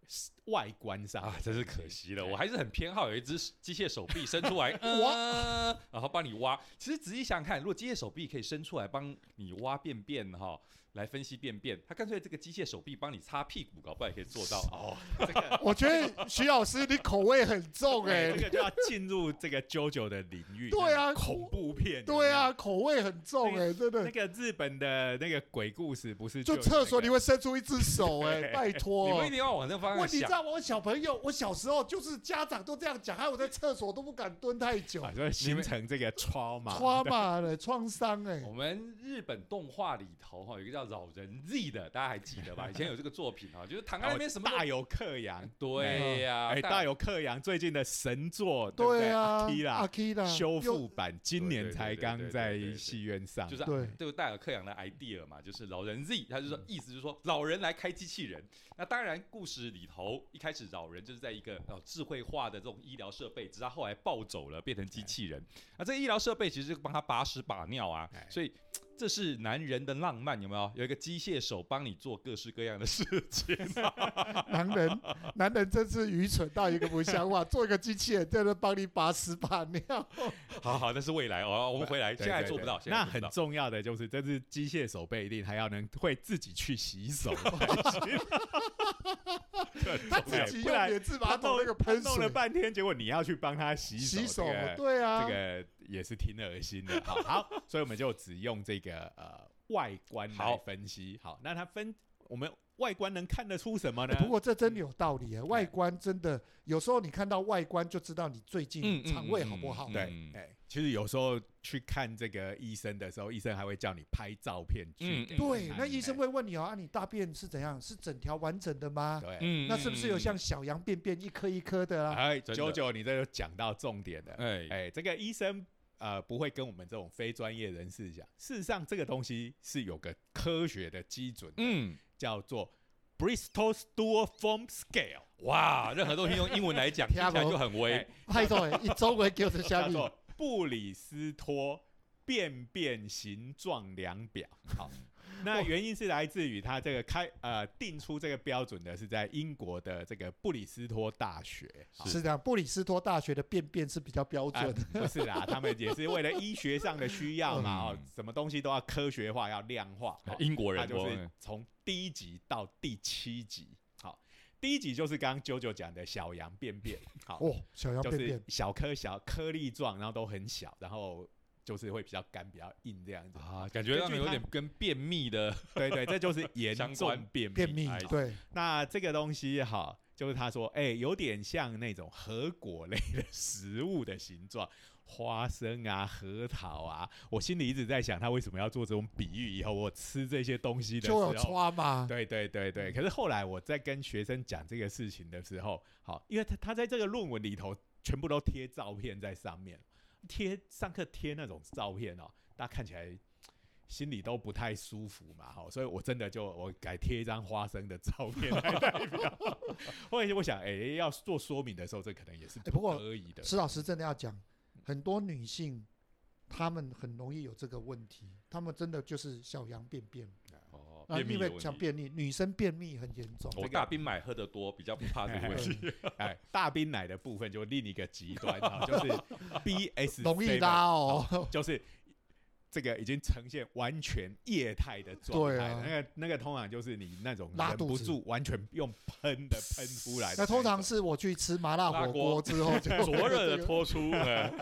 外观上。啊，真是可惜了，哎我还是很偏好有一只机械手臂伸出来，哇啊，然后帮你挖。其实仔细想想看，如果机械手臂可以伸出来帮你挖便便哈，来分析便便，他干脆这个机械手臂帮你擦屁股，搞不好也可以做到。哦，这个我觉得徐老师你口味很重哎、这个就要进入这个 JoJo 的领域，对啊恐怖片，对啊，，口味很重哎、真的。那个日本的那个鬼故事不是就有厕所你那个会伸出一只手哎、拜托你托们一。定要往那方向想。问题知道？我小朋友，我小时候就是家长都这样讲，害我在厕所都不敢蹲太久啊，，就形成这个 trauma，创嘛的创伤哎我。们日本动画里头哈有一个叫《扰人 Z》的，大家还记得吧？以前有这个作品啊，就是躺在那边什么都大有克洋，对呀，哎，大大有克洋最近的神作，不对？啊，阿基阿拉 k 啦，修复版今年才刚在戏院上，就是对。这个戴尔克洋的 idea 嘛，就是老人 Z，他就说意思就是说老人来开机器人。那当然，故事里头一开始老人就是在一个哦智慧化的这种医疗设备，直到他后来暴走了，变成机器人。那这个医疗设备其实是帮他把屎把尿啊哎，所以这是男人的浪漫，有没有？有一个机械手帮你做各式各样的事情。男人，男人真是愚蠢到一个不像话，做一个机器人在那帮你把屎把尿。好好，那是未来哦，我们回来，现在做不到，现在那很重要的就是，这是机械手背一定还要能会自己去洗手，他自己不然用免治他马桶弄那个喷他弄了半天，结果你要去帮他洗手，洗手这个，对啊，这个也是挺恶心的。好，好，所以我们就只用这个呃外观来分析。好，那它分我们外观能看得出什么呢？欸不过这真的有道理啊，外观真的有时候你看到外观就知道你最近肠胃好不好。对嗯，哎，其实有时候去看这个医生的时候，医生还会叫你拍照片去嗯对，那医生哎会问你哦，啊，你大便是怎样？是整条完整的吗？对，嗯那是不是有像小羊便便一颗一颗的啊？哎，九九，你这就讲到重点了。哎哎，这个医生呃不会跟我们这种非专业人士讲，事实上这个东西是有个科学的基准，嗯，叫做 Bristol Stool Form Scale，哇，任何东西用英文来讲，听起来就很威哎。拍照诶，一周围给我下面做布里斯托便便形状量表。好，那原因是来自于他这个开呃定出这个标准的是在英国的这个布里斯托大学。是的，布里斯托大学的便便是比较标啊准。不是啦，他们也是为了医学上的需要嘛，哦嗯，什么东西都要科学化，要量化。哦英国人他就是哦从第一集到第七集，好，第一集就是刚刚九九讲的小羊便便，好，哦，小羊就是小颗小颗粒状，然后都很小，然后就是会比较干、比较硬这样子。啊，感觉让人有点跟便秘的对对，这就是严重便秘。便秘哎，对，那这个东西哈，就是他说，哎、有点像那种核果类的食物的形状，花生啊、核桃啊。我心里一直在想，他为什么要做这种比喻？以后我吃这些东西的时就有候，抓嘛。对对对对。可是后来我在跟学生讲这个事情的时候，好，因为他他在这个论文里头全部都贴照片在上面，贴上课贴那种照片哦，大家看起来。心里都不太舒服嘛，好，所以我真的就我改贴一张花生的照片来代表。后来我想，哎、要做说明的时候，这可能也是哎不过可以的。石老师真的要讲，很多女性她们很容易有这个问题，她们真的就是小羊便便，便秘因为的问题。讲便秘，女生便秘很严重。我大冰奶喝的多，比较不怕这个问题。哎，大冰奶的部分就另一个极端 啊，就是 BS 容易拉哦，就是这个已经呈现完全液态的状态那个那个通常就是你那种拉不住完全用喷的喷出来的那通常是我去吃麻辣火辣锅锅之后就灼热的拖出，哎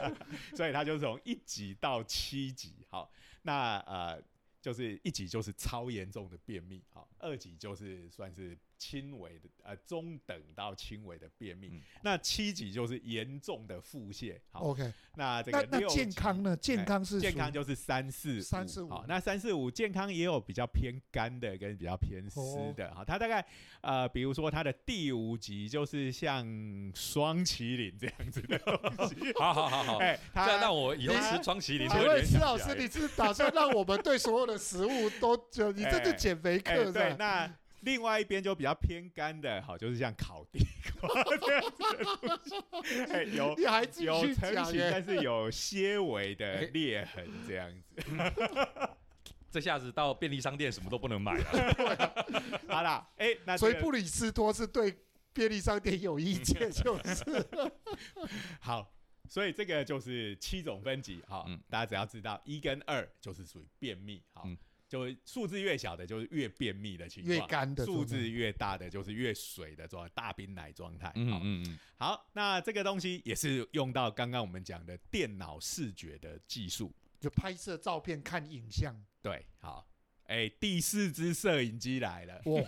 所以它就是从一级到七级。好，那呃，就是一集就是超严重的便秘，好，二级就是算是轻微的，呃，中等到轻微的便秘。嗯那七级就是严重的腹泻。好，OK。那这个那健康呢？健康是健康就是三四三四五好，那三四五健康也有比较偏干的跟比较偏湿哦的。好，它大概呃，比如说它的第五级就是像双麒麟这样子的东西。好好好好，哎，这样它让我以后吃双麒麟就请问施老师。你是打算让我们对所有的食物都就你这是哎减肥课对？那另外一边就比较偏干的，好，就是像烤地瓜这样子的东西，哎，有你还继有续成型，耶？但是有些微的哎裂痕这样子。这下子到便利商店什么都不能买了。好啦，哎，那这所以布里斯托是对便利商店有意见，就是好，所以这个就是七种分级，好，嗯大家只要知道一跟二就是属于便秘，好，嗯就数字越小的就是越便秘的情越况，干的数字越大的就是越水的状态，大冰奶状态。好嗯嗯嗯，好，那这个东西也是用到刚刚我们讲的电脑视觉的技术。就拍摄照片看影像，对，好，哎，第四支摄影机来了。哇，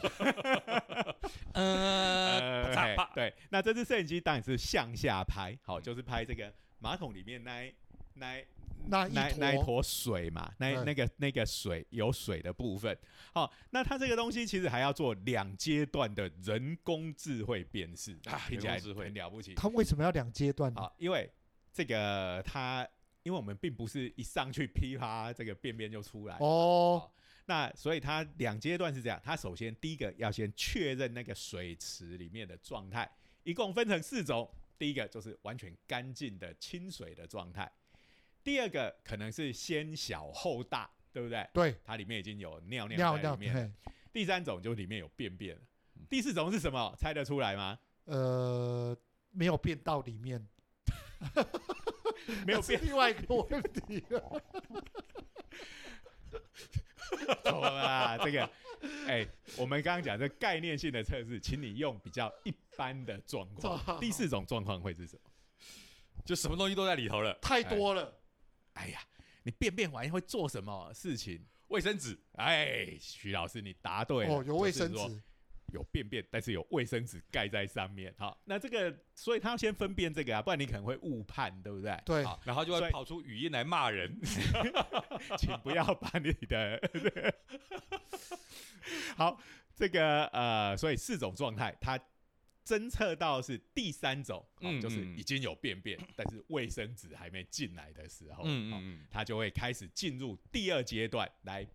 呃，对，那这支摄影机当然是向下拍，好，就是拍这个马桶里面那一那一那一那那一坨坨水嘛，那对那个那个水有水的部分，好，那它这个东西其实还要做两阶段的人工智慧辨识，啊听起来智慧。很了不起。它为什么要两阶段？呢？好，因为这个它，因为我们并不是一上去噼啪这个便便就出来，哦，那所以它两阶段是这样，它首先第一个要先确认那个水池里面的状态，一共分成四种，第一个就是完全干净的清水的状态，第二个可能是先小后大，对不对？对，它里面已经有尿尿尿在，里面第三种就里面有便便了。第四种是什么？猜得出来吗？呃，没有变到里面，没有 是变，另外一个问题 了。错了啊！这个，哎、我们刚刚讲这概念性的测试，请你用比较一般的状况。第四种状况会是什么？就什么东西都在里头了，太多了，哎呀，你便便完会做什么事情？卫生纸，哎，徐老师，你答对了。哦，有卫生纸，有便便，但是有卫生纸盖在上面。好，那这个，所以他要先分辨这个啊，不然你可能会误判，对不对？对好，然后就会跑出语音来骂人。请不要把你的 好这个呃，所以四种状态，它侦测到是第三种，嗯，嗯就是嗯已经有便便，但是卫生纸还没进来的时候，哦嗯嗯它就会开始进入第二阶段来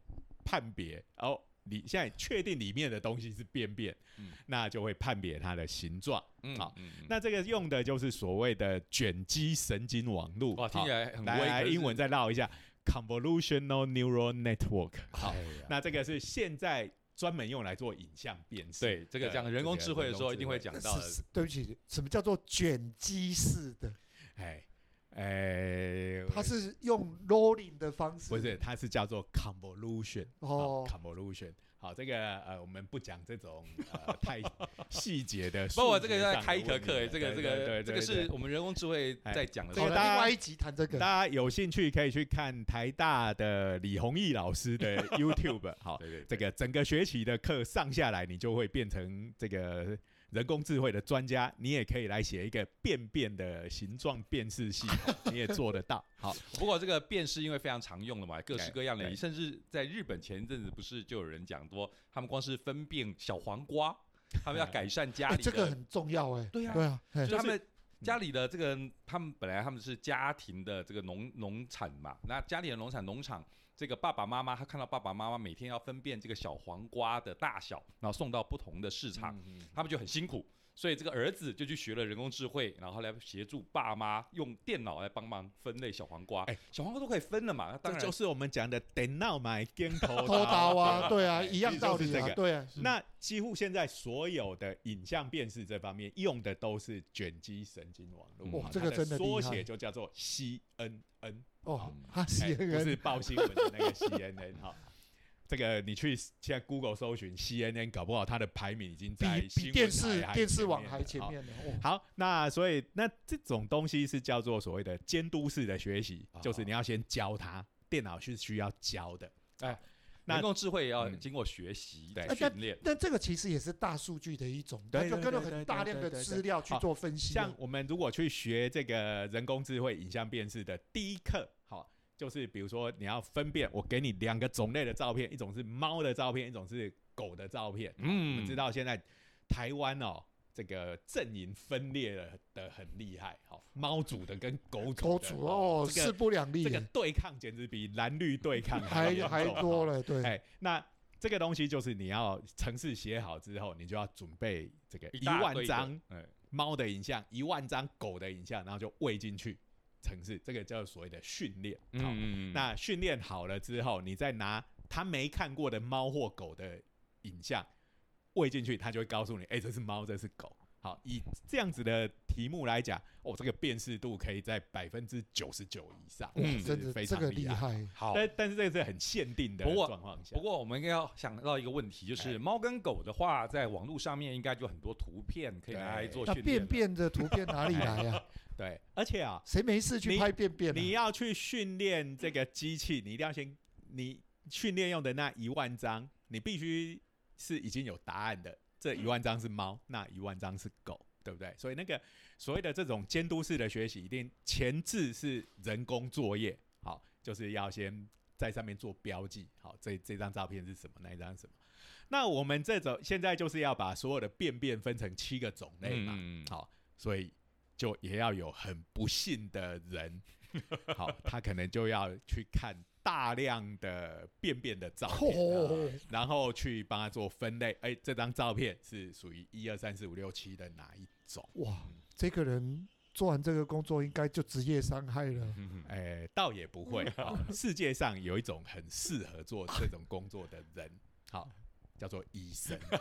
判别。哦，你现在确定里面的东西是便便，嗯那就会判别它的形状。嗯，好那这个用的就是所谓的卷积神经网络。哇，听好起来很来英文再绕一下，convolutional neural network。好，那这个是现在专门用来做影像辨识。对这个讲人工智慧的时候一定会讲到的是，是对不起，什么叫做卷积式的？哎，哎，它是用 rolling 的方式，不是？它是叫做 convolution 哦好，convolution。好，这个呃，我们不讲这种呃太细节的 不，我这个要上的开一课课，这个这个这个是我们人工智慧在讲的好了，这个大家另外一集谈这个大。家有兴趣可以去看台大的李弘毅老师的 YouTube。好，这个整个学期的课上下来，你就会变成这个人工智慧的专家。你也可以来写一个便便的形状辨识系统，你也做得到。好，不过这个辨识因为非常常用了嘛，各式各样的，对甚至在日本前一阵子不是就有人讲说，他们光是分辨小黄瓜，他们要改善家哎里的，这个很重要哎，对啊对啊，就是他们家里的这个，他们本来他们是家庭的这个农农产嘛，那家里的农产农场，这个爸爸妈妈他看到爸爸妈妈每天要分辨这个小黄瓜的大小，然后送到不同的市场，嗯他们就很辛苦。所以这个儿子就去学了人工智慧，然后来协助爸妈用电脑来帮忙分类小黄瓜。哎。小黄瓜都可以分了嘛，那当就是我们讲的电脑买镜头 偷刀啊，对啊，哎一样道理这个。对啊，那几乎现在所有的影像辨识这方面用的都是卷积神经网络，哇这个缩真的厉害。写就叫做 CNN，哦，他 CNN 不是报新闻的那个 CNN 哈。这个你去现在 Google 搜寻 CNN，搞不好它的排名已经在比新电视电视网还前好面了，哦，好，那所以那这种东西是叫做所谓的监督式的学习，哦就是你要先教它，电脑是需要教的。哎那人工智慧也要嗯经过学习、对训练。但这个其实也是大数据的一种，对它就跟了对对对很大量的资料去做分析啊。像我们如果去学这个人工智慧影像辨识的第一课，好，就是比如说你要分辨，我给你两个种类的照片，一种是猫的照片，一种是狗的照片。我嗯们知道现在台湾哦，这个阵营分裂了的很厉害，好，猫组的跟狗组狗的主哦，这个势不两立这个，对抗简直比蓝绿对抗还严重还多。好了，对，哎，那这个东西就是你要程式写好之后，你就要准备这个一万张哎猫的影像，一万张狗的影像，然后就喂进去程式，这个叫所谓的训练。好，嗯嗯，那训练好了之后，你再拿他没看过的猫或狗的影像喂进去，它就会告诉你，哎、这是猫，这是狗。好，以这样子的题目来讲，哦，这个辨识度可以在百分之九十九以上，嗯，是真的非常厉害。好。但但是这个是很限定的不过状况下，不过我们应该要想到一个问题，就是哎猫跟狗的话，在网络上面应该就很多图片可以拿来做训练了。便便的图片哪里来啊？对，而且啊，谁没事去你拍便便啊？你要去训练这个机器，你一定要先你训练用的那一万张，你必须是已经有答案的。这一万张是猫，那一万张是狗，对不对？所以那个所谓的这种监督式的学习，一定前置是人工作业，好，就是要先在上面做标记，好，这这张照片是什么，那一张是什么。那我们这种现在就是要把所有的便便分成七个种类嘛，嗯，好，所以就也要有很不幸的人，好，他可能就要去看大量的便便的照片，哦，然后去帮他做分类。哎、这张照片是属于一二三四五六七的哪一种？哇，这个人做完这个工作应该就职业伤害了。嗯哎、倒也不会。好 世界上有一种很适合做这种工作的人，好，叫做医生。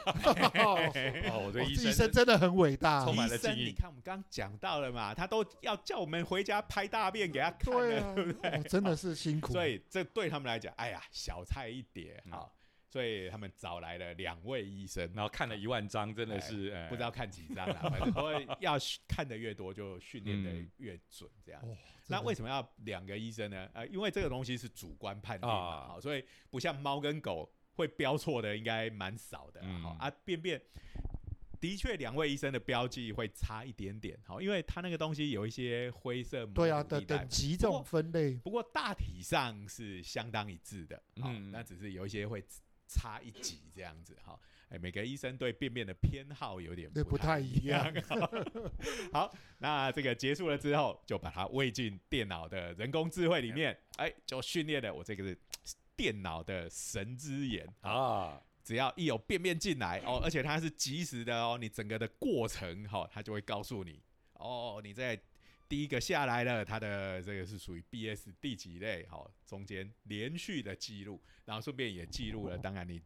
哦，我对医生生真的很伟大充。满医生，了敬意你看我们刚刚讲到了嘛，他都要叫我们回家拍大便给他看对了，真的是辛苦。所以这对他们来讲，哎呀，小菜一碟嗯好，所以他们找来了两位医生，然后看了一万张，真的是哎不知道看几张啦，反正要看的越多，就训练的嗯越准，这样。哦，那为什什么要两个医生呢？呃，因为这个东西是主观判定嘛，啊好，所以不像猫跟狗会标错的，应该蛮少的好、啊，便便。的确，两位医生的标记会差一点点，好，因为他那个东西有一些灰色模对啊等级这种分类？不过大体上是相当一致的，好、嗯那只是有一些会差一级这样子，哈，哎，每个医生对便便的偏好有点不太一一样。好，那这个结束了之后，就把它喂进电脑的人工智慧里面，哎，就训练了我这个是电脑的神之眼啊。啊，只要一有便便进来哦，而且它是及时的哦，你整个的过程哈、哦，它就会告诉你哦，你在第一个下来了，它的这个是属于 BS 第几类，好、中间连续的记录，然后顺便也记录了，当然你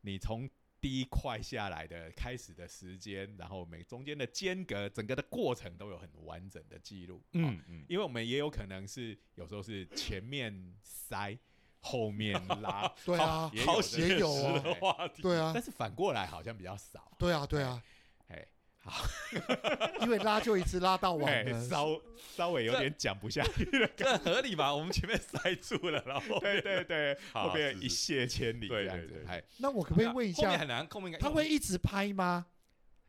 你从第一块下来的开始的时间，然后每中间的间隔，整个的过程都有很完整的记录，哦嗯嗯，因为我们也有可能是有时候是前面塞，后面拉，对啊好这也有写实哦。的话题，对啊。但，是反过来好像比较少，对啊，对啊，哎，好。因为拉就一直拉到完。稍稍微有点讲不下去了，这合理吧？我们前面塞住了，然后 对对对，好后边一泻千里对这样子，对。对哎，那我可不可以问一下后面很，难，后面应该他会一直拍吗？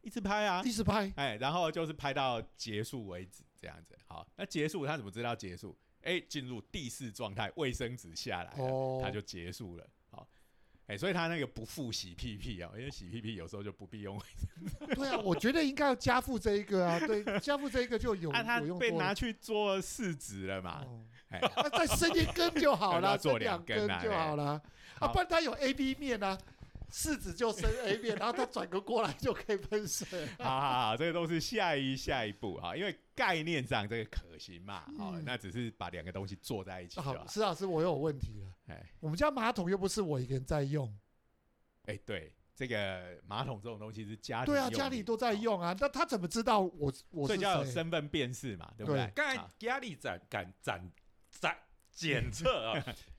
一直拍啊。一，直拍？哎，然后就是拍到结束为止这样子，好，那结束他怎么知道结束？哎，进入第四状态，卫生纸下来了，哦它就结束了，好。哎、所以它那个不附洗屁屁啊，因为洗屁屁有时候就不必用 对啊，我觉得应该要加附这一个啊，对，加附这一个就有 啊，它被拿去做试纸了嘛？哦哎、那再生一根就好了，做生两两根啊就好了。啊，不然它有 A B 面啊，柿子就生 A 面，然后它转个过来就可以喷水。好好好，这个都是下一下一步啊，因为概念上这个可行嘛，好，嗯那只是把两个东西做在一起好好，。施老师，我有问题了。哎我们家马桶又不是我一个人在用，哎、对，这个马桶这种东西是家里对啊，家里都在，用啊，那他怎么知道我我是所以有？身份辨识嘛，对不对？刚才啊压力展感展展检测啊，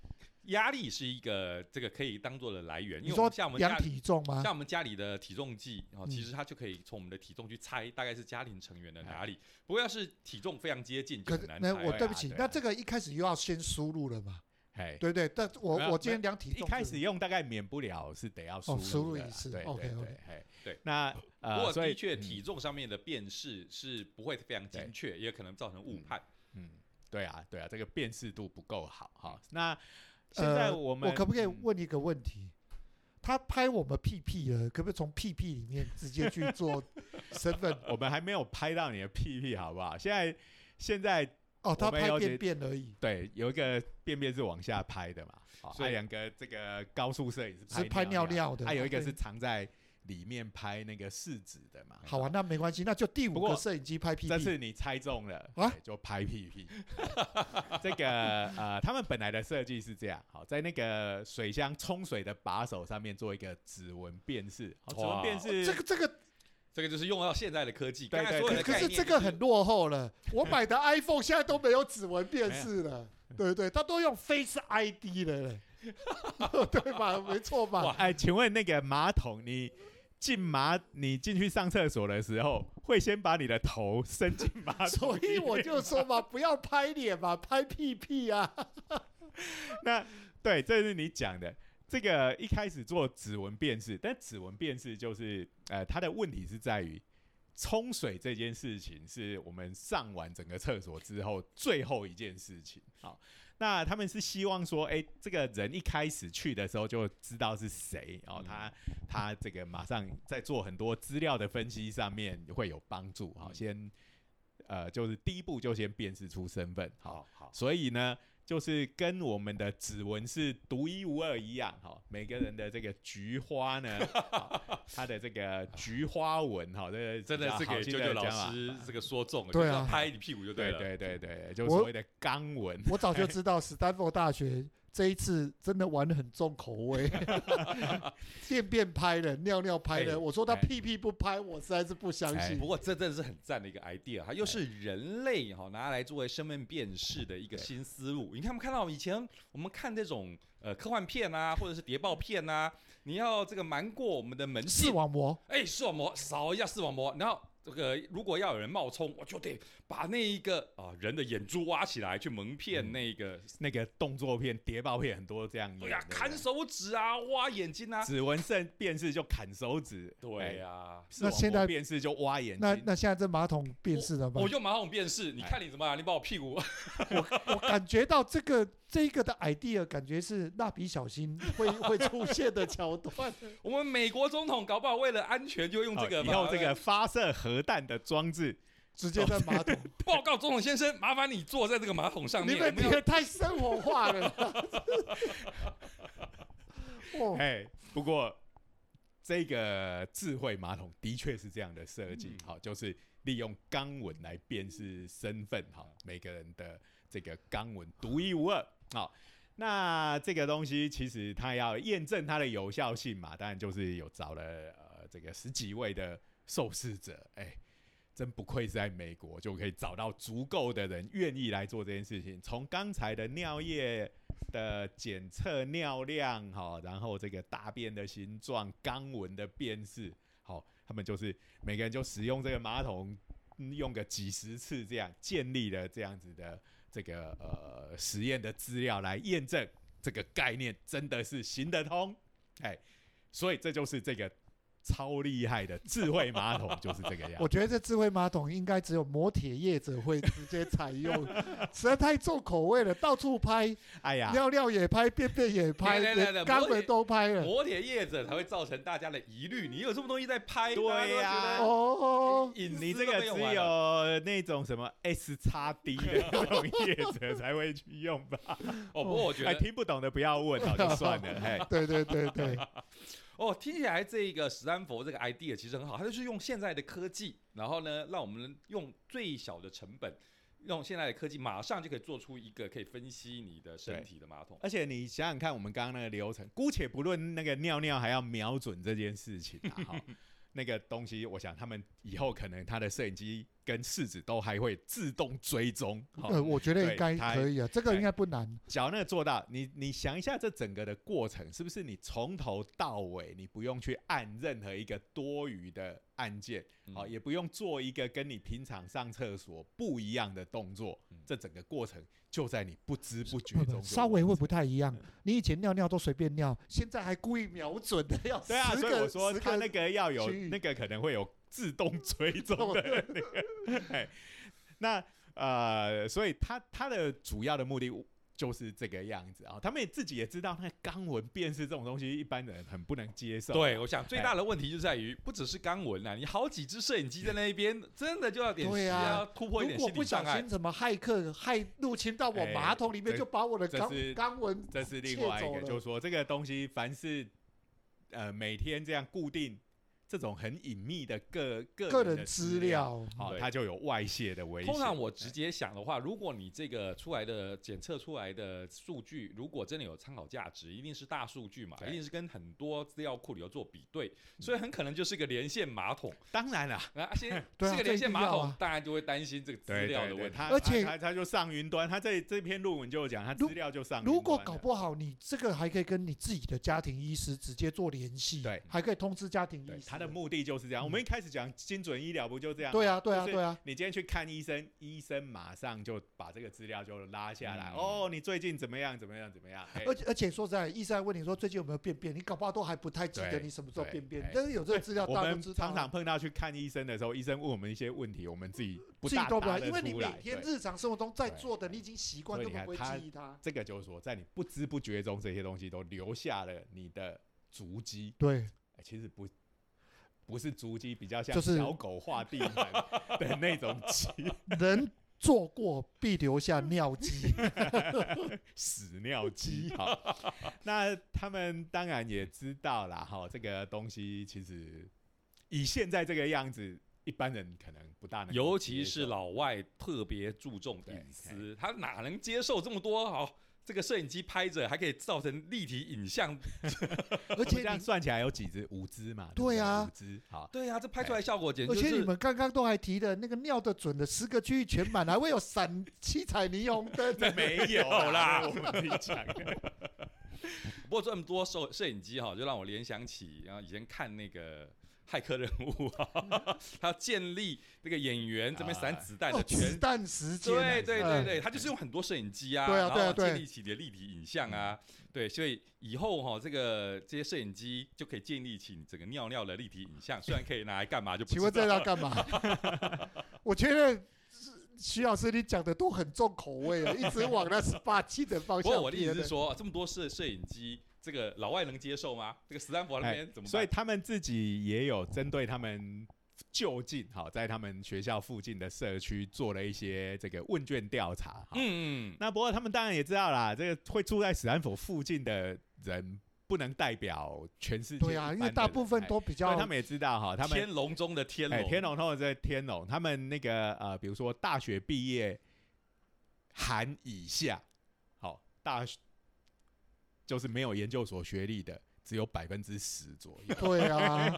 压力是一个这个可以当做的来源，因为我你说像我们量体重吗像？我们家里的体重计哦，嗯其实它就可以从我们的体重去猜大概是家庭成员的哪里。不过要是体重非常接近，就可能那很难猜。我对不起啊，那这个一开始又要先输入了嘛？哎，对对？但我我今天量体重一开始用大概免不了是得要输入的啦一次对对对，哎对。那不呃，过所以的确，嗯体重上面的辨识是不会非常精确，也可能造成误判。嗯，对啊，对啊，这个辨识度不够好哈。那现在呃我们、我可不可以嗯问一个问题？他拍我们屁屁了，可不可以从屁屁里面直接去做 身份？我们还没有拍到你的屁屁，好不好？现在现在哦，他拍便便而已，对有一个便便是往下拍的嘛，好，所以还两个这个高速摄影是是拍尿尿的还、有一个是藏在里面拍那个试纸的嘛。好啊，那没关系，那就第五个摄影机拍屁屁。这次你猜中了啊就拍屁屁。这个呃，他们本来的设计是这样，好，在那个水箱冲水的把手上面做一个指纹辨识，好，指纹辨哇识这个这个这个就是用到现在的科技。对刚才所有的可是这个很落后了，我买的 iPhone 现在都没有指纹辨识了，对对，它都用 Face ID 了嘞，对吧？没错吧？哎，请问那个马桶，你进马，你进去上厕所的时候，会先把你的头伸进马桶 所以我就说嘛，不要拍脸嘛，拍屁屁啊！那对，这是你讲的。这个一开始做指纹辨识，但指纹辨识就是呃，它的问题是在于冲水这件事情是我们上完整个厕所之后最后一件事情。好，那他们是希望说，哎、这个人一开始去的时候就知道是谁哦，后他他这个马上在做很多资料的分析上面会有帮助。好，嗯先呃，就是第一步就先辨识出身份。好，所以呢，就是跟我们的指纹是独一无二一样，哈，每个人的这个菊花呢，好它的这个菊花纹，哈，这个真的是给舅舅老师这个说中了，对啊。拍你屁股就对了。对对对，就所谓的肛纹，我早就知道斯坦福大学这一次真的玩的很重口味，便便拍了，尿尿拍了。哎我说他哎屁屁不拍，我实在是不相哎信不。过这真的是很赞的一个 idea，它又是人类哈拿来作为身份辨识的一个新思路。你看，我们看到以前我们看这种呃科幻片啊，或者是谍报片啊，你要这个瞒过我们的门视禁，网膜，哎，视网膜扫一下视网膜，然后这个如果要有人冒充，我就得把那一个啊、人的眼珠挖起来去蒙骗嗯那个，那个动作片、谍报片很多这样演。对呀、砍手指啊，挖眼睛啊，指纹证辨识就砍手指，对哎呀、那现在辨识就挖眼睛。那那现在这马桶辨识了吗我？用马桶辨识，你看你怎么样？你把我屁股我我感觉到这个这个的 idea 感觉是蜡笔小新 会会出现的桥段。我们美国总统搞不好为了安全就用这个以后这个发射核弹的装置，直接在马桶，报告总统先生，麻烦你坐在这个马桶上面，你们也太生活化了。哦，哎，不过这个智慧马桶的确是这样的设计嗯，好、就是利用肛纹来辨识身份，哈、每个人的这个肛纹独一无二，好、那这个东西其实它要验证它的有效性嘛，当然就是有找了呃这个十几位的受试者，哎。真不愧是在美国，就可以找到足够的人愿意来做这件事情。从刚才的尿液的检测尿量，好，然后这个大便的形状、肛纹的辨识，好，他们就是每个人就使用这个马桶，用个几十次，这样建立了这样子的这个呃实验的资料来验证这个概念真的是行得通，哎，所以这就是这个超厉害的智慧马桶，就是这个样。我觉得这智慧马桶应该只有磨铁业者会直接采用，实在太重口味了，到处拍，哎呀，尿尿也拍，便便也拍，肛门都拍了。磨铁业者才会造成大家的疑虑。你有这么东西在拍，对呀得哦，隐私你这个只有那种什么 S 叉 D 的 那种业者才会去用吧？哦，不过我觉哎，得听不懂的不要问，好就算了。嘿，对对对对，哦，听起来这个史丹佛这个 idea 其实很好，它就是用现在的科技，然后呢，让我们用最小的成本，用现在的科技，马上就可以做出一个可以分析你的身体的马桶。而且你想想看，我们刚刚那个流程，姑且不论那个尿尿还要瞄准这件事情啊，哈，那个东西，我想他们以后可能他的摄影机跟试纸都还会自动追踪。哈呃，我觉得应该可以啊，这个应该不难。只要那个做到，你你想一下这整个的过程，是不是你从头到尾你不用去按任何一个多余的按键，好、嗯也不用做一个跟你平常上厕所不一样的动作，嗯这整个过程就在你不知不觉中稍微会不太一样。你以前尿尿都随便尿，现在还故意瞄准的要对啊，所以我说十个它那个要有那个可能会有自动追踪的那个，哎，那呃，所以它它的主要的目的就是这个样子啊。他们也自己也知道，那个肛纹辨识这种东西，一般人很不能接受。对，我想最大的问题就在于，不只是肛纹啊，你好几只摄影机在那边，真的就要点对啊突破一点如果不心理障碍小心。什么骇客骇入侵到我哎马桶里面，就把我的肛肛纹这是另外一个，就是说这个东西，凡是呃每天这样固定这种很隐秘的个个个人资料，好，对它就有外泄的危险。通常我直接想的话，如果你这个出来的检测出来的数据，如果真的有参考价值，一定是大数据嘛，一定是跟很多资料库里头做比对，所以很可能就是个连线马桶。当然啦，那先 是个连线马桶当然就会担心这个资料的问题。而且它它它就上云端，他这这篇论文就有讲，他资料就上云端。如果搞不好，你这个还可以跟你自己的家庭医师直接做联系，对还可以通知家庭对医师。目的就是这样。嗯我们一开始讲精准医疗不就这样？对啊，对啊，对啊，你今天去看医生，医生马上就把这个资料就拉下来。嗯哦，你最近怎么样？怎么样？怎么样？哎而且而且说实在，医生还问你说最近有没有便便，你搞不好都还不太记得你什么时候便便哎。但是有这个资料，我们。常常碰到去看医生的时候，医生问我们一些问题，我们自己不自己都不知道，大答得因为你每天日常生活中在做的，你已经习惯，所以根本不会记忆它。这个就是说，在你不知不觉中，这些东西都留下了你的足迹。对，哎其实不不是足迹，比较像就是小狗画地盘 的那种迹，人做过必留下尿迹。屎尿迹。好，那他们当然也知道啦，哈，这个东西其实以现在这个样子，一般人可能不大能接受，尤其是老外特别注重对隐私，他哪能接受这么多好？这个摄影机拍着还可以造成立体影像，而我们这样，算起来有几只？五只嘛？不对啊五只。好，对啊，这拍出来效果简直而就是且你们刚刚都还提的那个尿的准的十个区域全满，还会有闪七彩霓虹灯。这 没有啦 我们自己讲。不过这么多摄摄影机哈，就让我联想起，然后以前看那个骇客任务啊，他要建立那个演员这边散子弹的哦，全子弹时间啊。对对对嗯对，他就是用很多摄影机啊，对啊然后对啊对建立起你的立体影像啊，对，所以以后哈、这个这些摄影机就可以建立起你整个尿尿的立体影像，虽然可以拿来干嘛就请问这道。要干嘛？我觉得徐老师你讲的都很重口味啊，一直往那十八禁的方向不过我的意思是说，这么多摄摄影机，这个老外能接受吗？这个斯坦福那边怎么办？哎所以他们自己也有针对他们就近，好，在他们学校附近的社区做了一些这个问卷调查。哈嗯嗯，那不过他们当然也知道啦，这个会住在史丹佛附近的人不能代表全世界。对啊，因为大部分都比较所以他们也知道哈，他们天龙中的天哎，龙，天龙通常在天龙，他们那个呃，比如说大学毕业含以下，好，大学就是没有研究所学历的，只有百分之十左右。对啊，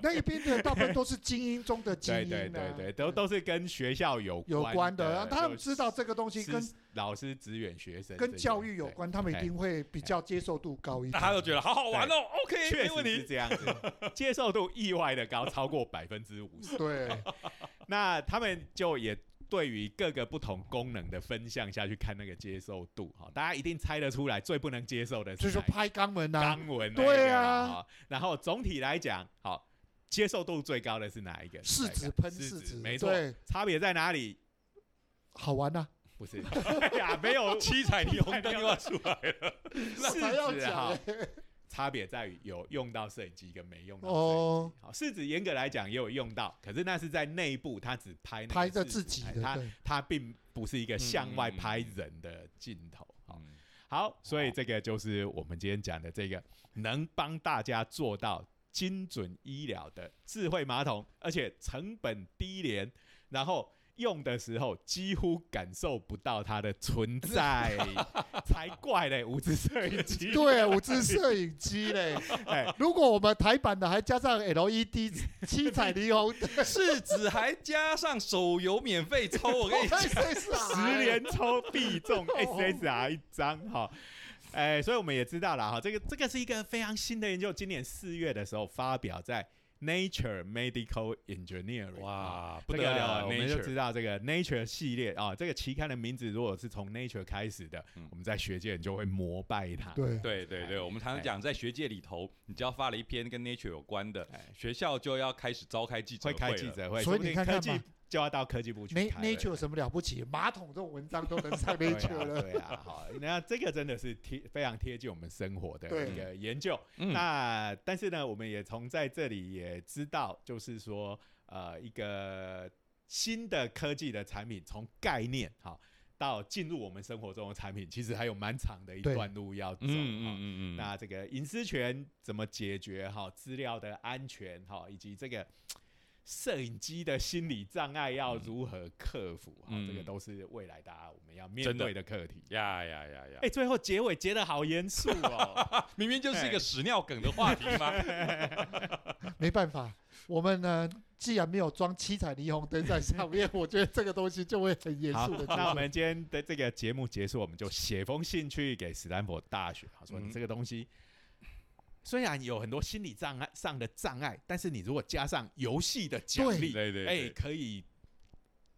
那一边的大部分都是精英中的精英、啊，对对对，都都是跟学校有有关的，的，然后他们知道这个东西跟老师支援学生跟教育有关，他们一定会比较接受度高一点。大家都觉得好好玩哦，OK，确没问题。实是这样子，接受度意外的高，超过百分之五十。对，那他们就也对于各个不同功能的分项下去看那个接受度，哈，大家一定猜得出来，最不能接受的就是是说哪一个拍肛门啊，肛门对啊。然后总体来讲，好，接受度最高的是哪一个？试纸喷试纸，没错，差别在哪里？好玩呐、不是，哎呀，没有 七彩霓虹灯 又要出来了，试纸哈。欸，差别在于有用到摄影机跟没用到哦摄影机。好，试纸严格来讲也有用到，可是那是在内部，它只拍那个拍着自己的，哎它，它并不是一个向外拍人的镜头。好，嗯好，所以这个就是我们今天讲的这个能帮大家做到精准医疗的智慧马桶，而且成本低廉，然后。用的时候几乎感受不到它的存在，才怪嘞！五支摄影机，对，五支摄影机嘞。哎，如果我们台版的还加上 LED 七彩霓虹灯，试纸还加上手游免费抽，我跟你讲，十连抽必中 SSR 一张哈。哎，所以我们也知道了哈，这个这个是一个非常新的研究，今年四月的时候发表在 Nature Medical Engineering。哇，不得了啊我们就知道这个 Nature 系列啊，这个期刊的名字如果是从 Nature 开始的，嗯。我们在学界人就会膜拜它。对，对对对，我们常常讲，在学界里头，你只要发了一篇跟 Nature 有关的，哎，学校就要开始召开记者会开记者会，所以说不定科技你看看嘛就要到科技部去了 Nature 有什么了不起？马桶这种文章都能上对 Nature 啊，了。对啊，好，那这个真的是贴非常贴近我们生活的一个研究。嗯那但是呢，我们也从在这里也知道，就是说，呃，一个新的科技的产品从概念好。到进入我们生活中的产品，其实还有蛮长的一段路要走。嗯嗯哈嗯嗯，那这个隐私权怎么解决？哈，资料的安全哈，以及这个摄影机的心理障碍要如何克服？哈、嗯这个都是未来大家我们要面对的课题。呀呀呀呀哎、，最后结尾结的好严肃哦。明明就是一个哎屎尿梗的话题嘛。没办法，我们呢既然没有装七彩霓虹灯在上面，我觉得这个东西就会很严好肃的。，那我们今天的这个节目结束，我们就写封信去给斯坦福大学，好说嗯你这个东西。虽然有很多心理障碍上的障碍，但是你如果加上游戏的奖对励，哎、对对对可以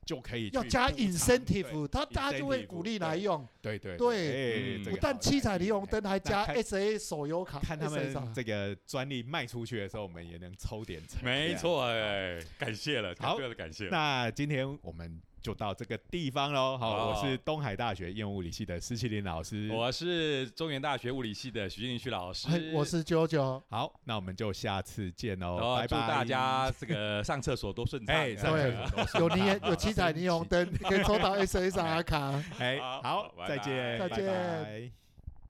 就可以要加 incentive，他大家就会鼓励来用。对对对不但七彩霓虹灯，还加 SA 手游卡，看他们这个专利卖出去的时候，我们也能抽点成。没错，哎，感谢了，好感谢。那今天我们就到这个地方喽。好，好我是东海大学应用物理系的施启林老师。我是中原大学物理系的徐静旭老师哎，我是九九，好，那我们就下次见喽，哦，拜拜。祝大家这个上厕所多顺畅。哎，对有畅霓有七彩霓虹灯，可以抽到 S S R 卡。哎，好好，拜再见，再见拜拜